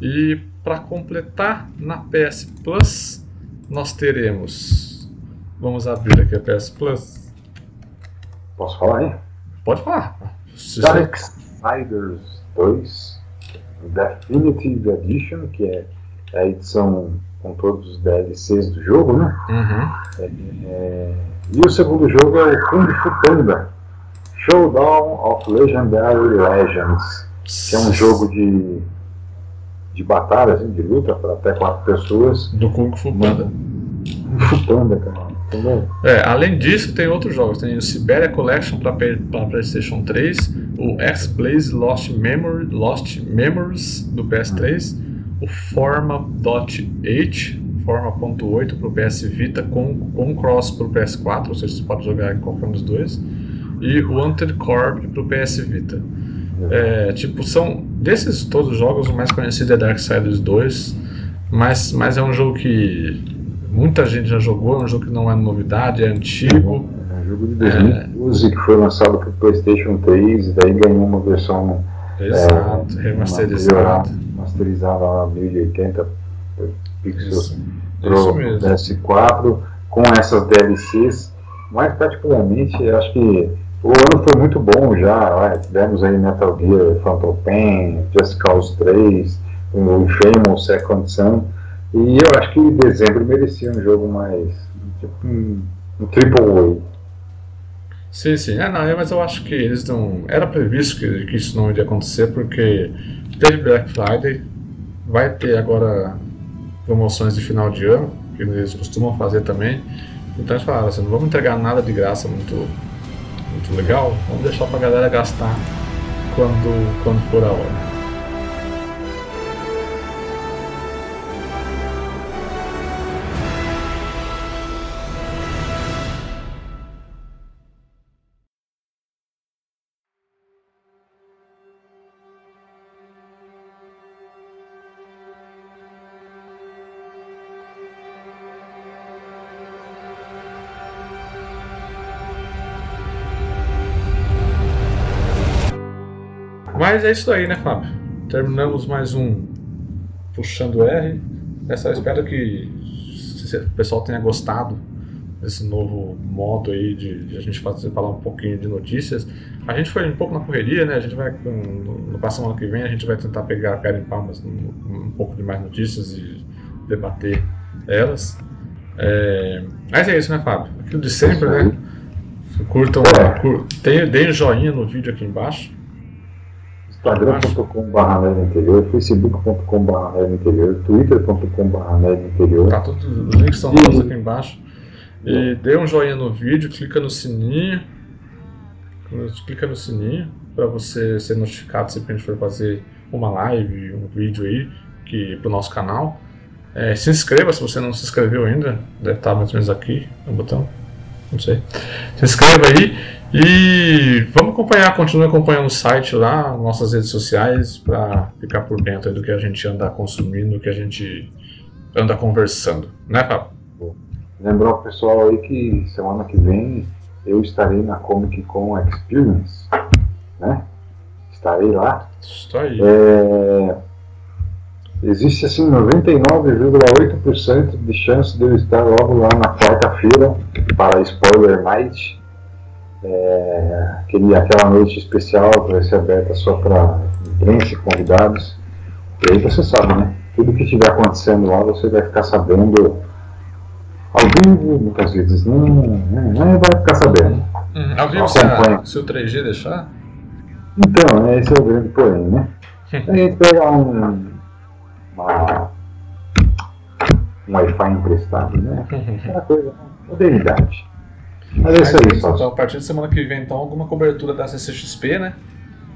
E para completar, na PS Plus, nós teremos. Vamos abrir aqui a PS Plus. Posso falar aí? Pode falar. Darksiders 2 Definitive Edition, que é a edição com todos os DLCs do jogo, né? Uhum. É, é e o segundo jogo é o Kung Fu Panda Showdown of Legendary Legends, que é um jogo de, de batalha, assim, de luta para até quatro pessoas. Do Kung Fu Panda. Kung Fu Panda, cara. É, além disso, tem outros jogos. Tem o Siberia Collection para PlayStation 3, o X-Blaze Lost, Memory, Lost Memories do PS3, o Forma.8 Forma.8 para o PS Vita com, com cross para o PS4, ou seja, você pode jogar em qualquer um dos dois, e o Wanted Corp para o PS Vita. É, tipo, são desses todos os jogos, o mais conhecido é Darksiders 2, mas, mas é um jogo que muita gente já jogou, é um jogo que não é novidade, é antigo. É um jogo de 2012 é, que foi lançado para o PlayStation 3 e daí ganhou uma versão Exato, é, remasterizada. Remasterizada lá 1080 pixels pro PS4 com essas DLCs. Mais particularmente, acho que o ano foi muito bom já. Tivemos aí Metal Gear, Phantom Pain, Just Cause 3, o Infamous Second Son. E eu acho que dezembro merecia um jogo mais. Tipo, um, um triple A. Sim, sim. É, não, mas eu acho que eles não. Era previsto que, que isso não iria acontecer, porque teve Black Friday, vai ter agora promoções de final de ano, que eles costumam fazer também. Então eles falaram assim, não vamos entregar nada de graça muito, muito legal, vamos deixar pra galera gastar quando, quando for a hora. Mas é isso aí, né, Fábio? Terminamos mais um Puxando R. Essa, eu espero que o pessoal tenha gostado desse novo modo aí de, de, a gente fazer, falar um pouquinho de notícias. A gente foi um pouco na correria, né? A gente vai, no, no próximo ano que vem, a gente vai tentar pegar, garimpar umas, um, um pouco de mais notícias e debater elas. É, mas é isso, né, Fábio? Aquilo de sempre, né? Curtam, cur, deem um joinha no vídeo aqui embaixo. Instagram.com.br interior, facebook.com.br interior, twitter.com.br interior. Tá, todos os links estão todos aqui embaixo. E dê um joinha no vídeo, clica no sininho. Clica no sininho para você ser notificado sempre que a gente for fazer uma live, um vídeo aí que, pro nosso canal. É, se inscreva se você não se inscreveu ainda, deve estar mais ou menos aqui no botão, não sei. Se inscreva aí e vamos acompanhar, continue acompanhando o site lá, nossas redes sociais, para ficar por dentro do que a gente anda consumindo, do que a gente anda conversando, né, Fábio? Lembrar o pessoal aí que semana que vem eu estarei na Comic Con Experience, né? Estarei lá. Estou aí. É, existe assim 99,8% de chance de eu estar logo lá na quarta-feira para Spoiler Night. É, aquele, aquela noite especial que vai ser aberta só para imprensa e convidados. E aí você sabe, né? Tudo que estiver acontecendo lá você vai ficar sabendo ao vivo, muitas vezes não, não vai ficar sabendo. Hum, ao vivo se, a, se o 3G deixar? Então, esse é o grande porém, né? (laughs) a gente pega um, uma, um Wi-Fi emprestado, né? (laughs) Aquela coisa, modernidade. Mas é isso aí, só. Então, a partir de semana que vem, então, alguma cobertura da CCXP, né?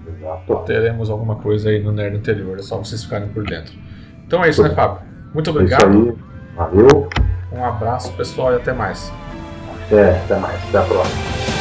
Exato. Teremos alguma coisa aí no Nerd Interior, é só vocês ficarem por dentro. Então é isso, né, Fábio? Muito obrigado. É isso aí. Valeu. Um abraço, pessoal, e até mais. É, até mais. Até a próxima.